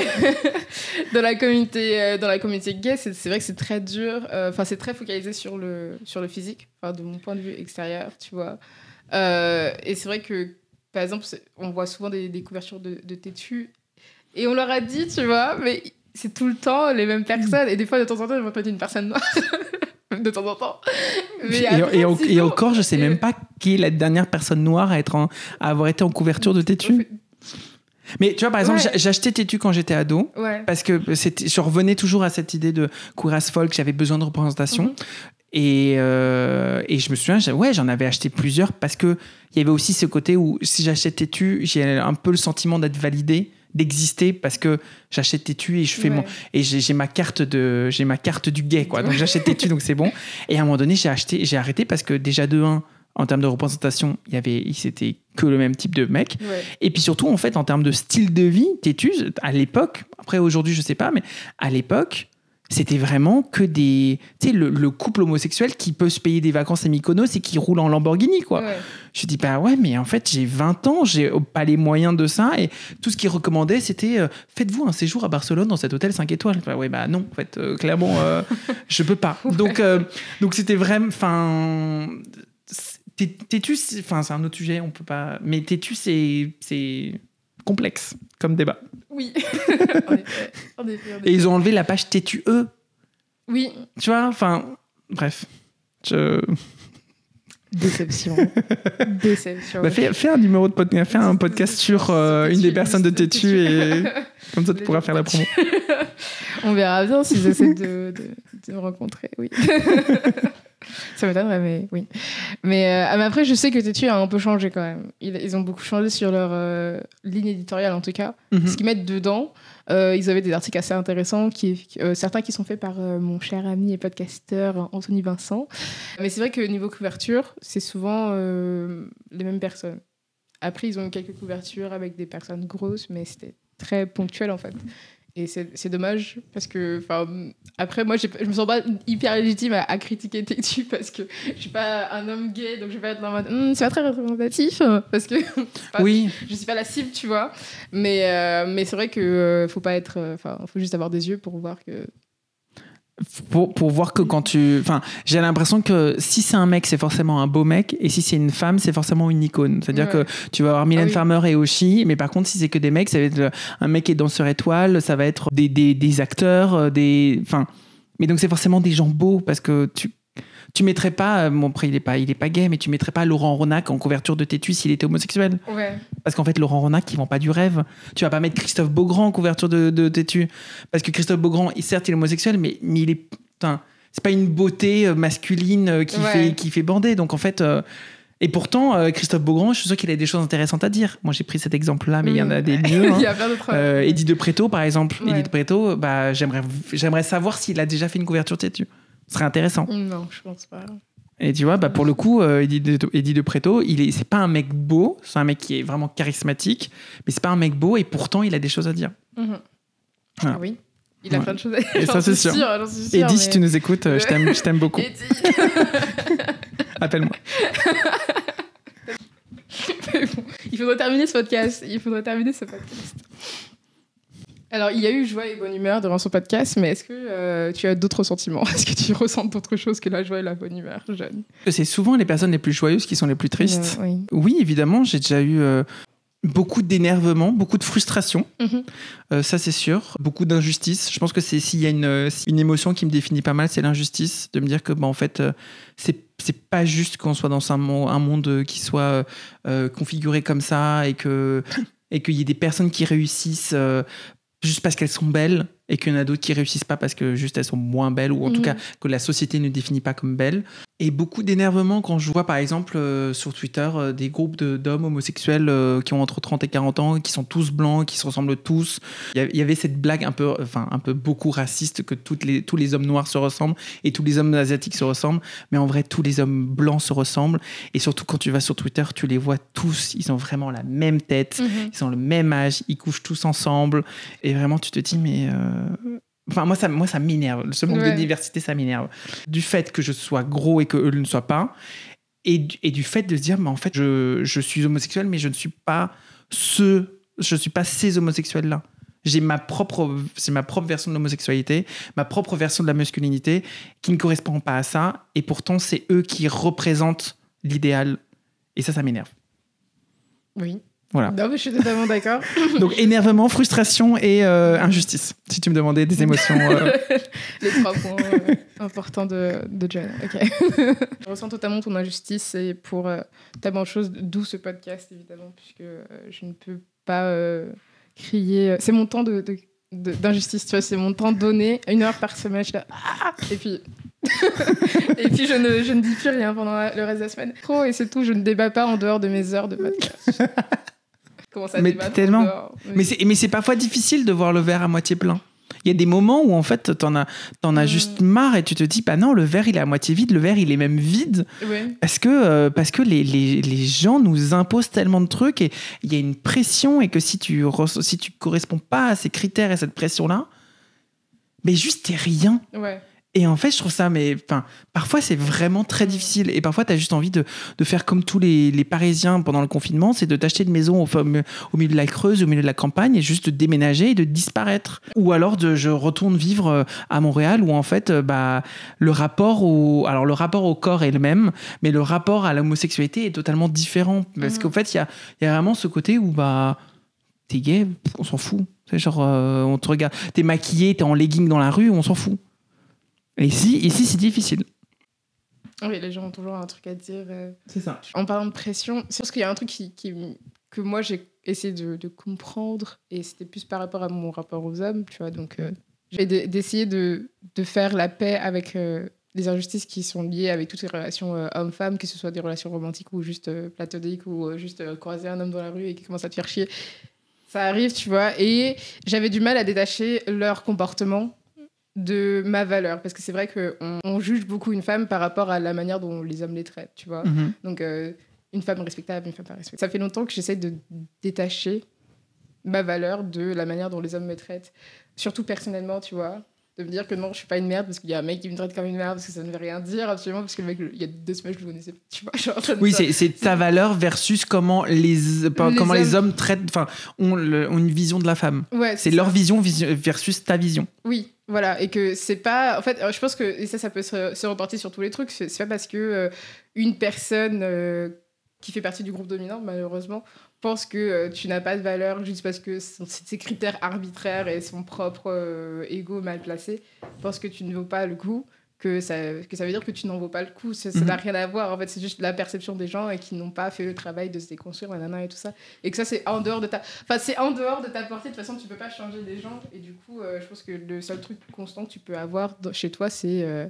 dans la communauté, euh, dans la communauté gay, c'est vrai que c'est très dur. euh, Enfin, c'est très focalisé sur le, sur le physique, enfin, de mon point de vue extérieur, tu vois. Euh, et c'est vrai que, par exemple, on voit souvent des, des couvertures de, de têtus. Et on leur a dit, tu vois, mais c'est tout le temps les mêmes personnes. Et des fois, de temps en temps, ils vont peut-être une personne noire. De temps en temps. Mais Et, après, et en- et sinon- encore, je sais même pas qui est la dernière personne noire à, être en- à avoir été en couverture de Tétu. Mais tu vois, par exemple, Ouais. j'achetais Tétu quand j'étais ado. Ouais. Parce que je revenais toujours à cette idée de as folk, j'avais besoin de représentation. Mhm. Et, euh, et je me souviens, ouais, j'en avais acheté plusieurs parce que il y avait aussi ce côté où si j'achète Tétu, j'ai un peu le sentiment d'être validé, d'exister parce que j'achète Tétu et je fais Ouais. mon et j'ai ma carte de j'ai ma carte du gay quoi. Donc j'achète Tétu donc c'est bon. Et à un moment donné, j'ai acheté j'ai arrêté parce que déjà de 1 en termes de représentation, il y avait c'était que le même type de mec. Ouais. Et puis surtout, en fait, en termes de style de vie, Tétus, à l'époque, après aujourd'hui, je sais pas, mais à l'époque, c'était vraiment que des. Tu sais, le, le couple homosexuel qui peut se payer des vacances à Mykonos et qui roule en Lamborghini, quoi. Ouais. Je dis, bah ouais, mais en fait, j'ai 20 ans, j'ai pas les moyens de ça. Et tout ce qu'ils recommandaient, c'était euh, faites-vous un séjour à Barcelone dans cet hôtel 5 étoiles. Bah ouais, bah non, en fait, euh, clairement, euh, je peux pas. Donc, donc c'était vraiment. Enfin. C'est- enfin, c'est un autre sujet, on peut pas. Mais Tétus, c'est c'est complexe comme débat. Oui. en effet. En effet, en effet. Et ils ont enlevé la page Tétu E, Oui. tu vois Enfin, bref. Je... Déception. Déception. Bah, fais, fais un numéro de podcast, fais un podcast sur euh, une des personnes de Tétu et comme ça tu pourras faire la promo. On verra bien s'ils essaient de, de, de me rencontrer, oui. Ça m'étonnerait, mais oui. Mais, euh, mais après, je sais que Tétu a un peu changé quand même. Ils, ils ont beaucoup changé sur leur euh, ligne éditoriale, en tout cas. Mhm. Ce qu'ils mettent dedans, euh, ils avaient des articles assez intéressants, qui, certains qui sont faits par mon cher ami et podcasteur Anthony Vincent. Mais c'est vrai que niveau couverture, c'est souvent les mêmes personnes. Après, ils ont eu quelques couvertures avec des personnes grosses, mais c'était très ponctuel en fait. Et c'est dommage parce que, enfin, après, moi, je me sens pas hyper légitime à, à critiquer Tétu parce que je suis pas un homme gay, donc je vais pas être dans mode, Hum, c'est pas très représentatif euh, parce que pas- Oui, je suis pas la cible, tu vois. Mais, euh, mais c'est vrai que euh, faut pas être. Enfin, faut juste avoir des yeux pour voir que. Pour, pour voir que quand tu. Enfin, j'ai l'impression que si c'est un mec, c'est forcément un beau mec, et si c'est une femme, c'est forcément une icône. C'est-à-dire Ouais. que tu vas avoir Mylène Ah oui. Farmer et Oshi, mais par contre, si c'est que des mecs, ça va être un mec qui est danseur étoile, ça va être des, des, des acteurs, euh, des. Enfin. Mais donc, c'est forcément des gens beaux, parce que tu. Tu mettrais pas, euh, bon après il est pas, il est pas gay, mais tu mettrais pas Laurent Ronac en couverture de Tétu s'il était homosexuel. Ouais. Parce qu'en fait, Laurent Ronac, il vend pas du rêve. Tu vas pas mettre Christophe Beaugrand en couverture de, de Tétu. Parce que Christophe Beaugrand, certes, il est homosexuel, mais, mais il est. Putain, c'est pas une beauté euh, masculine euh, qui, Ouais. fait, qui fait bander. Donc en fait. euh, et pourtant, euh, Christophe Beaugrand, je suis sûr qu'il a des choses intéressantes à dire. Moi, j'ai pris cet exemple-là, mais il y en a Mm. des mieux. hein. Il y a plein d'autres. Euh, Eddie de Préto, par exemple. Ouais. Eddie de Préto, bah, j'aimerais, j'aimerais savoir s'il a déjà fait une couverture de Tétu. Ce serait intéressant. Non, je pense pas. Et tu vois, bah pour le coup, euh, Eddie, de, Eddie de Preto, il est, c'est pas un mec beau, c'est un mec qui est vraiment charismatique, mais c'est pas un mec beau et pourtant il a des choses à dire. Voilà. Ah oui. Il a Ouais. plein de choses à dire. Et ça, c'est sûr. sûre, Eddie, si tu nous écoutes, euh, je t'aime, je t'aime beaucoup. Eddie. Appelle-moi. Bon, il faudrait terminer ce podcast. Il faudrait terminer ce podcast. Alors, il y a eu joie et bonne humeur durant ce podcast, mais est-ce que euh, tu as d'autres sentiments? Est-ce que tu ressens d'autres choses que la joie et la bonne humeur, jeune? C'est souvent les personnes les plus joyeuses qui sont les plus tristes. Euh, oui. Oui, évidemment, j'ai déjà eu euh, beaucoup d'énervement, beaucoup de frustration, Mhm. Euh, ça c'est sûr, beaucoup d'injustice. Je pense que c'est s'il y a une, une émotion qui me définit pas mal, c'est l'injustice, de me dire que bah, en fait, c'est c'est pas juste qu'on soit dans un, mon- un monde qui soit configuré comme ça et que et qu'il y ait des personnes qui réussissent euh, juste parce qu'elles sont belles et qu'il y en a d'autres qui réussissent pas parce que juste elles sont moins belles ou en tout Mhm. cas que la société ne définit pas comme belles. Et beaucoup d'énervement quand je vois par exemple euh, sur Twitter euh, des groupes de- d'hommes homosexuels euh, qui ont entre 30 et 40 ans, qui sont tous blancs, qui se ressemblent tous. Il y a- il y avait cette blague un peu, enfin un peu beaucoup raciste que toutes les, tous les hommes noirs se ressemblent et tous les hommes asiatiques se ressemblent. Mais en vrai, tous les hommes blancs se ressemblent. Et surtout quand tu vas sur Twitter, tu les vois tous. Ils ont vraiment la même tête. Mhm. Ils ont le même âge, ils couchent tous ensemble. Et vraiment, tu te dis, mais. Enfin, moi, ça, moi, ça m'énerve. Ce manque Ouais. de diversité, ça m'énerve. Du fait que je sois gros et que eux ne soient pas. Et, du- et du fait de se dire, mais en fait, je, je suis homosexuel, mais je ne suis pas ce. Je suis pas ces homosexuels-là. J'ai ma propre, c'est ma propre version de l'homosexualité, ma propre version de la masculinité qui ne correspond pas à ça. Et pourtant, c'est eux qui représentent l'idéal. Et ça, ça m'énerve. Oui. Voilà. Non, mais je suis totalement d'accord. Donc énervement, frustration et euh, injustice. Si tu me demandais des émotions. euh, Les trois points euh, importants de, de John. Je ressens totalement ton injustice et pour tellement de choses, d'où ce podcast évidemment, puisque je ne peux pas crier. C'est mon temps de, de- d'injustice, tu vois, c'est mon temps donné, une heure par semaine. Je suis là, Ah et puis. et puis je ne, je ne dis plus rien pendant le reste de la semaine. Trop, et c'est tout, je ne débat pas en dehors de mes heures de podcast. Comment ça Mais tellement. dehors Oui. Mais c'est mais c'est parfois difficile de voir le verre à moitié plein. Il y a des moments où en fait t'en as t'en as Mm. juste marre et tu te dis bah non le verre il est à moitié vide le verre il est même vide Ouais. parce que euh, parce que les, les, les gens nous imposent tellement de trucs et il y a une pression et que si tu si tu corresponds pas à ces critères et cette pression là mais juste t'es rien Ouais. Et en fait, je trouve ça, mais enfin, parfois c'est vraiment très difficile. Et parfois, tu as juste envie de, de faire comme tous les, les Parisiens pendant le confinement, c'est de t'acheter une maison au, milieu de la Creuse, au milieu de la campagne, et juste de déménager et de disparaître. Ou alors de je retourne vivre euh, à Montréal, où en fait, euh, bah, le rapport au, alors le rapport au corps est le même, mais le rapport à l'homosexualité est totalement différent. Parce Mhm. qu'en fait, il y a, il y a vraiment ce côté où bah t'es gay, on s'en fout. C'est genre, euh, on te regarde, t'es maquillé, t'es en legging dans la rue, on s'en fout. Et ici, ici c'est difficile. Oui, les gens ont toujours un truc à dire. euh. C'est ça. En parlant de pression, c'est parce qu'il y a un truc qui, qui- que moi j'ai essayé de, de comprendre et c'était plus par rapport à mon rapport aux hommes, tu vois. Donc, euh, j'ai de- d'essayer de, de faire la paix avec euh, les injustices qui sont liées avec toutes les relations euh, hommes-femmes, que ce soit des relations romantiques ou juste euh, platoniques ou euh, juste euh, croiser un homme dans la rue et qui commence à te faire chier. Ça arrive, tu vois. Et j'avais du mal à détacher leur comportement de ma valeur parce que c'est vrai qu'on on juge beaucoup une femme par rapport à la manière dont les hommes les traitent, tu vois. Mhm. Donc, euh, une femme respectable, une femme pas respectable. Ça fait longtemps que j'essaie de détacher ma valeur de la manière dont les hommes me traitent. Surtout personnellement, tu vois. De me dire que non, je suis pas une merde parce qu'il y a un mec qui me traite comme une merde parce que ça ne veut rien dire, absolument, parce que le mec, il y a deux semaines, je le connaissais pas. Tu vois, genre, ça ne- Oui, ça- c'est c'est ta valeur versus comment les, pas- Les comment les hommes- hommes traitent, enfin, ont, une vision de la femme. Ouais, C'est leur vision visi- versus ta vision. Oui, voilà, et que c'est pas. En fait, euh, je pense que et ça, ça peut se, se reporter sur tous les trucs. C'est c'est pas parce que euh, une personne euh, qui fait partie du groupe dominant, malheureusement, pense que euh, tu n'as pas de valeur juste parce que ses critères arbitraires et son propre euh, ego mal placé pense que tu ne vaux pas le coup. Que ça, que ça veut dire que tu n'en vaux pas le coup. Ça ça Mhm. n'a rien à voir. En fait, c'est juste la perception des gens et qui n'ont pas fait le travail de se déconstruire, nanana et tout ça. Et que ça, c'est en dehors de ta. Enfin, c'est en dehors de ta portée. De toute façon, tu peux pas changer les gens. Et du coup, euh, je pense que le seul truc constant que tu peux avoir chez toi, c'est euh,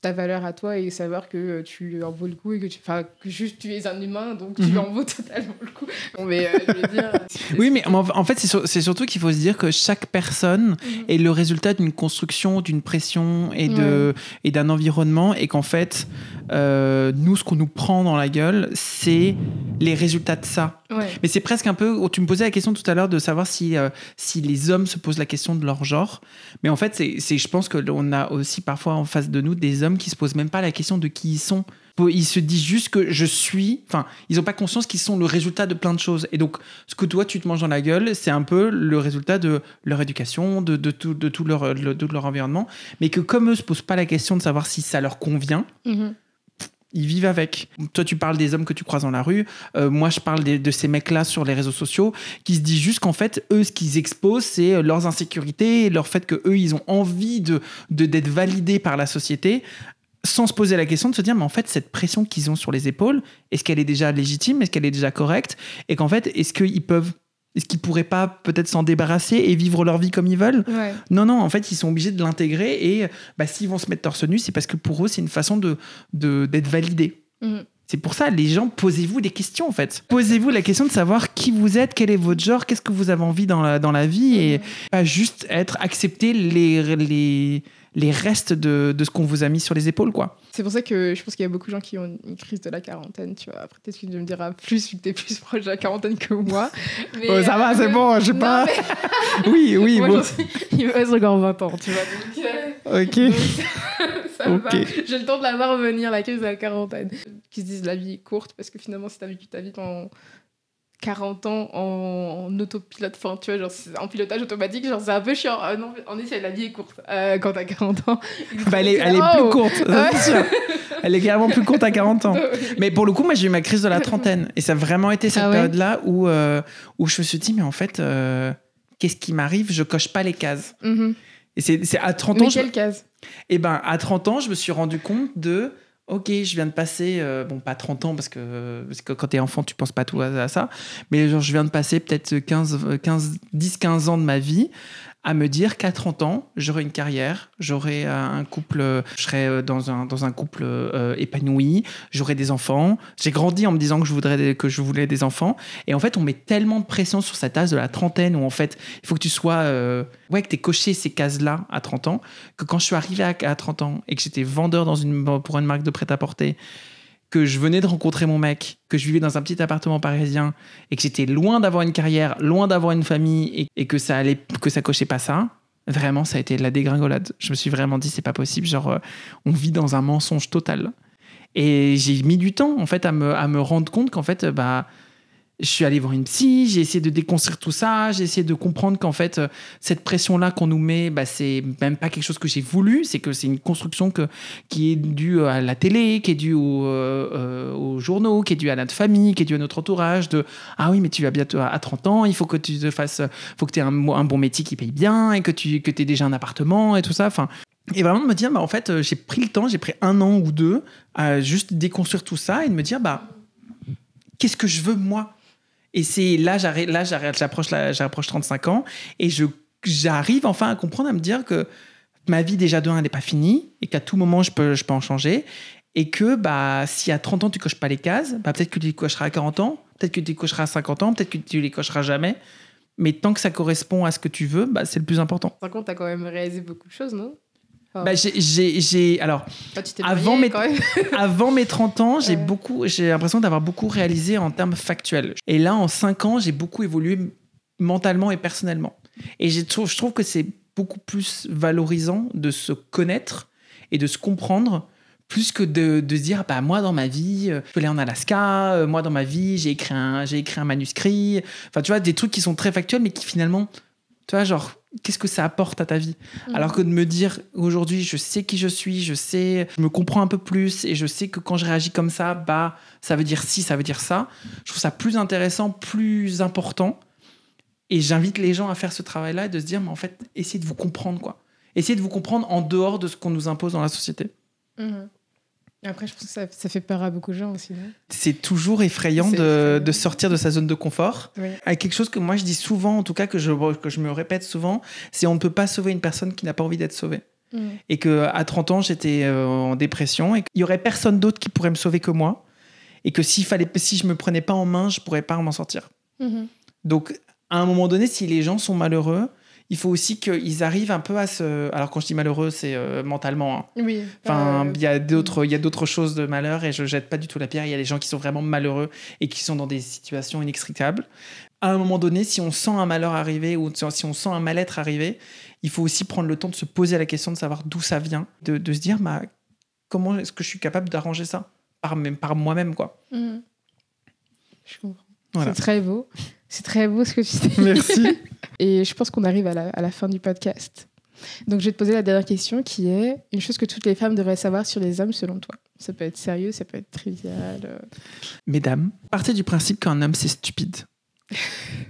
ta valeur à toi et savoir que euh, tu en vaux le coup et que tu. Enfin, que juste tu es un humain, donc tu Mhm. en vaux totalement le coup. Bon, mais euh, je veux dire. c'est- Oui, mais en fait, c'est sur- surtout qu'il faut se dire que chaque personne Mhm. est le résultat d'une construction, d'une pression et de et d'un environnement, et qu'en fait, euh, nous, ce qu'on nous prend dans la gueule, c'est les résultats de ça. Ouais. Mais c'est presque un peu. Tu me posais la question tout à l'heure de savoir si, euh, si les hommes se posent la question de leur genre. Mais en fait, c'est, je pense qu'on a aussi parfois en face de nous des hommes qui se posent même pas la question de qui ils sont. Ils se disent juste que je suis. Enfin, ils n'ont pas conscience qu'ils sont le résultat de plein de choses. Et donc, ce que toi, tu te manges dans la gueule, c'est un peu le résultat de leur éducation, de, de tout, de tout leur, de leur environnement. Mais que comme eux se posent pas la question de savoir si ça leur convient, Mhm. Ils vivent avec. Toi, tu parles des hommes que tu croises dans la rue. Euh, moi, je parle de ces mecs-là sur les réseaux sociaux qui se disent juste qu'en fait, eux, ce qu'ils exposent, c'est leurs insécurités, leur fait que eux, ils ont envie de- d'être validés par la société sans se poser la question de se dire mais en fait cette pression qu'ils ont sur les épaules est-ce qu'elle est déjà légitime? Est-ce qu'elle est déjà correcte? Et qu'en fait est-ce qu'ils peuvent est-ce qu'ils pourraient pas peut-être s'en débarrasser et vivre leur vie comme ils veulent Ouais. non, non, en fait, ils sont obligés de l'intégrer et bah, s'ils vont se mettre torse nu, c'est parce que pour eux, c'est une façon de de- d'être validé. Mhm. C'est pour ça, les gens, posez-vous des questions en fait. Posez-vous la question de savoir qui vous êtes, quel est votre genre, qu'est-ce que vous avez envie dans la, dans la vie et Mhm. pas juste être accepter les, les, les restes de, de ce qu'on vous a mis sur les épaules, quoi. C'est pour ça que je pense qu'il y a beaucoup de gens qui ont une crise de la quarantaine, tu vois. Après, peut-être que tu me diras plus, vu que t'es plus proche de la quarantaine que moi. Mais, Oh, ça va, euh, c'est bon, je sais pas. mais Oui, oui, moi, bon. suis- Il me reste encore 20 ans, tu vois. donc, euh, Ok. donc, ça va. J'ai le temps de la voir venir, la crise de la quarantaine. Qui se disent la vie est courte, parce que finalement, si t'as vécu ta vie pendant 40 ans en, en autopilote, enfin, tu vois, genre, en pilotage automatique, genre, c'est un peu chiant. Ah non, en effet, la vie est courte euh, quand t'as 40 ans. Bah, elle est, elle est Oh. plus courte, c'est sûr. Elle est carrément plus courte à 40 ans. Mais pour le coup, moi, j'ai eu ma crise de la trentaine. Et ça a vraiment été cette Ah ouais période-là où, euh, où je me suis dit, mais en fait, euh, qu'est-ce qui m'arrive? Je coche pas les cases. Mhm. Et c'est à 30 Mais ans. je- quelle case Et ben, à 30 ans, je me suis rendu compte de. Ok, je viens de passer, euh, bon, pas 30 ans, parce que, quand t'es enfant, tu penses pas tout à, ça, mais genre, je viens de passer peut-être 15, euh, 15, 10, 15 ans de ma vie à me dire qu'à 30 ans, j'aurai une carrière, j'aurai euh, un couple, je serai euh, dans un, dans un couple euh, épanoui, j'aurai des enfants. J'ai grandi en me disant que je, voudrais des- que je voulais des enfants. Et en fait, on met tellement de pression sur cette âge de la trentaine où en fait, il faut que tu sois. ouais, que tu coché ces cases-là à 30 ans, que quand je suis arrivé à, à 30 ans et que j'étais vendeur dans une, pour une marque de prêt-à-porter, que je venais de rencontrer mon mec, que je vivais dans un petit appartement parisien et que j'étais loin d'avoir une carrière, loin d'avoir une famille et, que ça allait, que ça cochait pas ça, vraiment, ça a été la dégringolade. Je me suis vraiment dit, c'est pas possible, genre, euh, on vit dans un mensonge total. Et j'ai mis du temps, en fait, à me, à me rendre compte qu'en fait, euh, bah, je suis allé voir une psy, j'ai essayé de déconstruire tout ça, j'ai essayé de comprendre qu'en fait, euh, cette pression-là qu'on nous met, bah, c'est même pas quelque chose que j'ai voulu, c'est que c'est une construction qui est due à la télé, qui est due euh, euh, aux journaux, qui est due à notre famille, qui est due à notre entourage, de ah oui, mais tu vas bientôt à, à 30 ans, il faut que tu te fasses, faut que aies un, bon métier qui paye bien et que tu aies déjà un appartement et tout ça. Enfin, Et vraiment de me dire, bah, en fait, j'ai pris le temps, j'ai pris un an ou deux à juste déconstruire tout ça et de me dire, bah, qu'est-ce que je veux moi? Et c'est là, là, j'approche, la- j'approche 35 ans et j'arrive enfin à comprendre, à me dire que ma vie déjà de un, elle n'est pas finie et qu'à tout moment je peux, je peux en changer et que bah si à 30 ans tu coches pas les cases, bah peut-être que tu les cocheras à 40 ans, peut-être que tu les cocheras à 50 ans, peut-être que tu les cocheras jamais. Mais tant que ça correspond à ce que tu veux, bah, c'est le plus important. Par contre, t'as quand même réalisé beaucoup de choses, non? Enfin, Bah, j'ai, alors, avant marié, mes- avant mes 30 ans, j'ai Ouais. beaucoup, j'ai l'impression d'avoir beaucoup réalisé en termes factuels. Et là, en 5 ans, j'ai beaucoup évolué mentalement et personnellement. Et j'ai trouve, je trouve que c'est beaucoup plus valorisant de se connaître et de se comprendre plus que de, de se dire bah moi dans ma vie euh, je peux aller en Alaska euh, moi dans ma vie j'ai écrit un j'ai écrit un manuscrit enfin tu vois des trucs qui sont très factuels mais qui finalement tu vois genre qu'est-ce que ça apporte à ta vie alors que de me dire aujourd'hui, je sais qui je suis, je sais, je me comprends un peu plus et je sais que quand je réagis comme ça, bah, ça veut dire ci, ça veut dire ça. Je trouve ça plus intéressant, plus important. Et j'invite les gens à faire ce travail-là et de se dire, mais en fait, essayez de vous comprendre, quoi. Essayez de vous comprendre en dehors de ce qu'on nous impose dans la société. Mhm. Après, je pense que ça, ça fait peur à beaucoup de gens aussi, C'est toujours effrayant de, sortir de sa zone de confort. Oui. Avec quelque chose que moi je dis souvent, en tout cas que je, que je me répète souvent, c'est on ne peut pas sauver une personne qui n'a pas envie d'être sauvée. Mhm. et que à 30 ans j'étais euh, en dépression et qu'il y aurait personne d'autre qui pourrait me sauver que moi et que s'il fallait si je me prenais pas en main je pourrais pas m'en sortir Mhm. donc à un moment donné si les gens sont malheureux il faut aussi qu'ils arrivent un peu à se alors quand je dis malheureux c'est euh, mentalement hein. Oui. enfin euh, il y a d'autres y a d'autres choses de malheur et je jette pas du tout la pierre il y a des gens qui sont vraiment malheureux et qui sont dans des situations inextricables à un moment donné si on sent un malheur arriver ou si on sent un mal-être arriver il faut aussi prendre le temps de se poser la question de savoir d'où ça vient de, de se dire bah, comment est-ce que je suis capable d'arranger ça par, par moi-même quoi Mhm. Je comprends. Voilà. C'est très beau. C'est très beau ce que tu dis. merci Et je pense qu'on arrive à la, à la fin du podcast. Donc, je vais te poser la dernière question qui est une chose que toutes les femmes devraient savoir sur les hommes selon toi. Ça peut être sérieux, ça peut être trivial. euh. Mesdames, partez du principe qu'un homme, c'est stupide.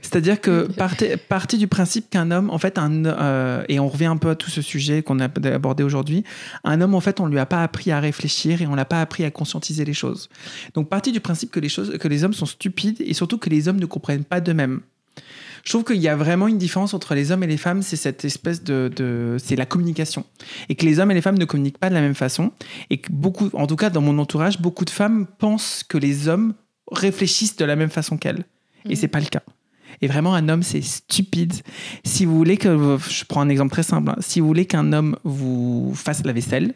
C'est-à-dire que partez, partez du principe qu'un homme, en fait, un, euh, et on revient un peu à tout ce sujet qu'on a abordé aujourd'hui, un homme, en fait, on lui a pas appris à réfléchir et on l'a pas appris à conscientiser les choses. Donc, partez du principe que les, choses, que les hommes sont stupides et surtout que les hommes ne comprennent pas d'eux-mêmes. Je trouve qu'il y a vraiment une différence entre les hommes et les femmes, c'est cette espèce de, de c'est la communication, et que les hommes et les femmes ne communiquent pas de la même façon, et que beaucoup, en tout cas dans mon entourage, beaucoup de femmes pensent que les hommes réfléchissent de la même façon qu'elles, et c'est pas le cas. Et vraiment, un homme, c'est stupide. Si vous voulez que, je prends un exemple très simple, hein. si vous voulez qu'un homme vous fasse la vaisselle,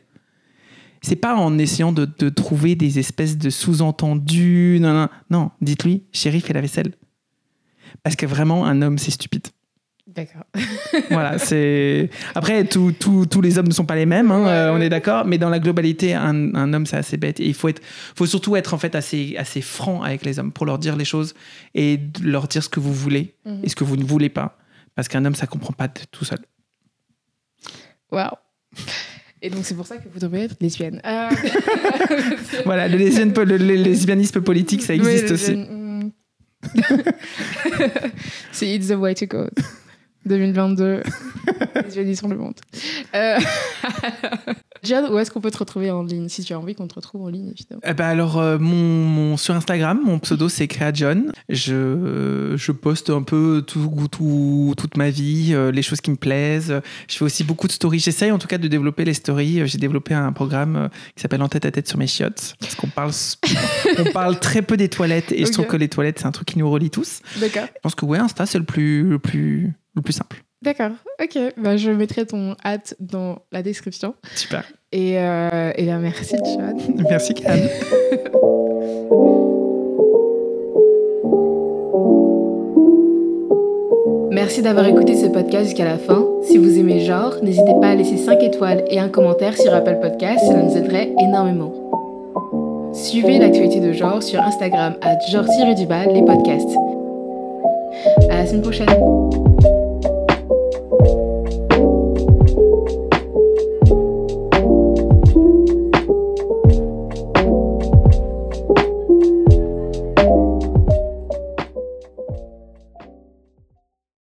c'est pas en essayant de, de trouver des espèces de sous-entendus, non, non, non, dites-lui, chérie, fais la vaisselle. Parce que vraiment, un homme, c'est stupide. D'accord. Voilà, c'est. Après, tous tous- tous les hommes ne sont pas les mêmes, hein, euh, on est d'accord, mais dans la globalité, un, un homme, c'est assez bête. Et il faut, être, faut surtout être en fait assez, assez franc avec les hommes pour leur dire les choses et leur dire ce que vous voulez Mhm. et ce que vous ne voulez pas. Parce qu'un homme, ça comprend pas tout seul. Waouh. Et donc, c'est pour ça que vous devriez être lesbienne. Euh, Voilà, le, lesbian- le- le lesbianisme politique, ça existe Oui, aussi. lesbienne, mm. c'est It's the way to go. 2022. Lesbianisme le monde. Euh, John, où est-ce qu'on peut te retrouver en ligne Si tu as envie qu'on te retrouve en ligne, évidemment? Eh ben alors, euh, mon, mon- sur Instagram, mon pseudo c'est CréaJohn. Je, je poste un peu tout, tout- toute ma vie, euh, les choses qui me plaisent. Je fais aussi beaucoup de stories. J'essaye en tout cas de développer les stories. J'ai développé un programme qui s'appelle En tête à tête sur mes chiottes. Parce qu'on parle, on parle très peu des toilettes et je Ok. trouve que les toilettes c'est un truc qui nous relie tous. D'accord. Je pense que ouais, Insta c'est le plus, le plus, le plus simple. D'accord. Ok. Bah, je mettrai ton hâte dans la description. Super. Et, euh, et ben, merci, John. Merci Karen. Merci d'avoir écouté ce podcast jusqu'à la fin. Si vous aimez genre, n'hésitez pas à laisser 5 étoiles et un commentaire sur Apple Podcast, cela nous aiderait énormément. Suivez l'actualité de genre sur Instagram à genre du bas les podcasts. À la semaine prochaine.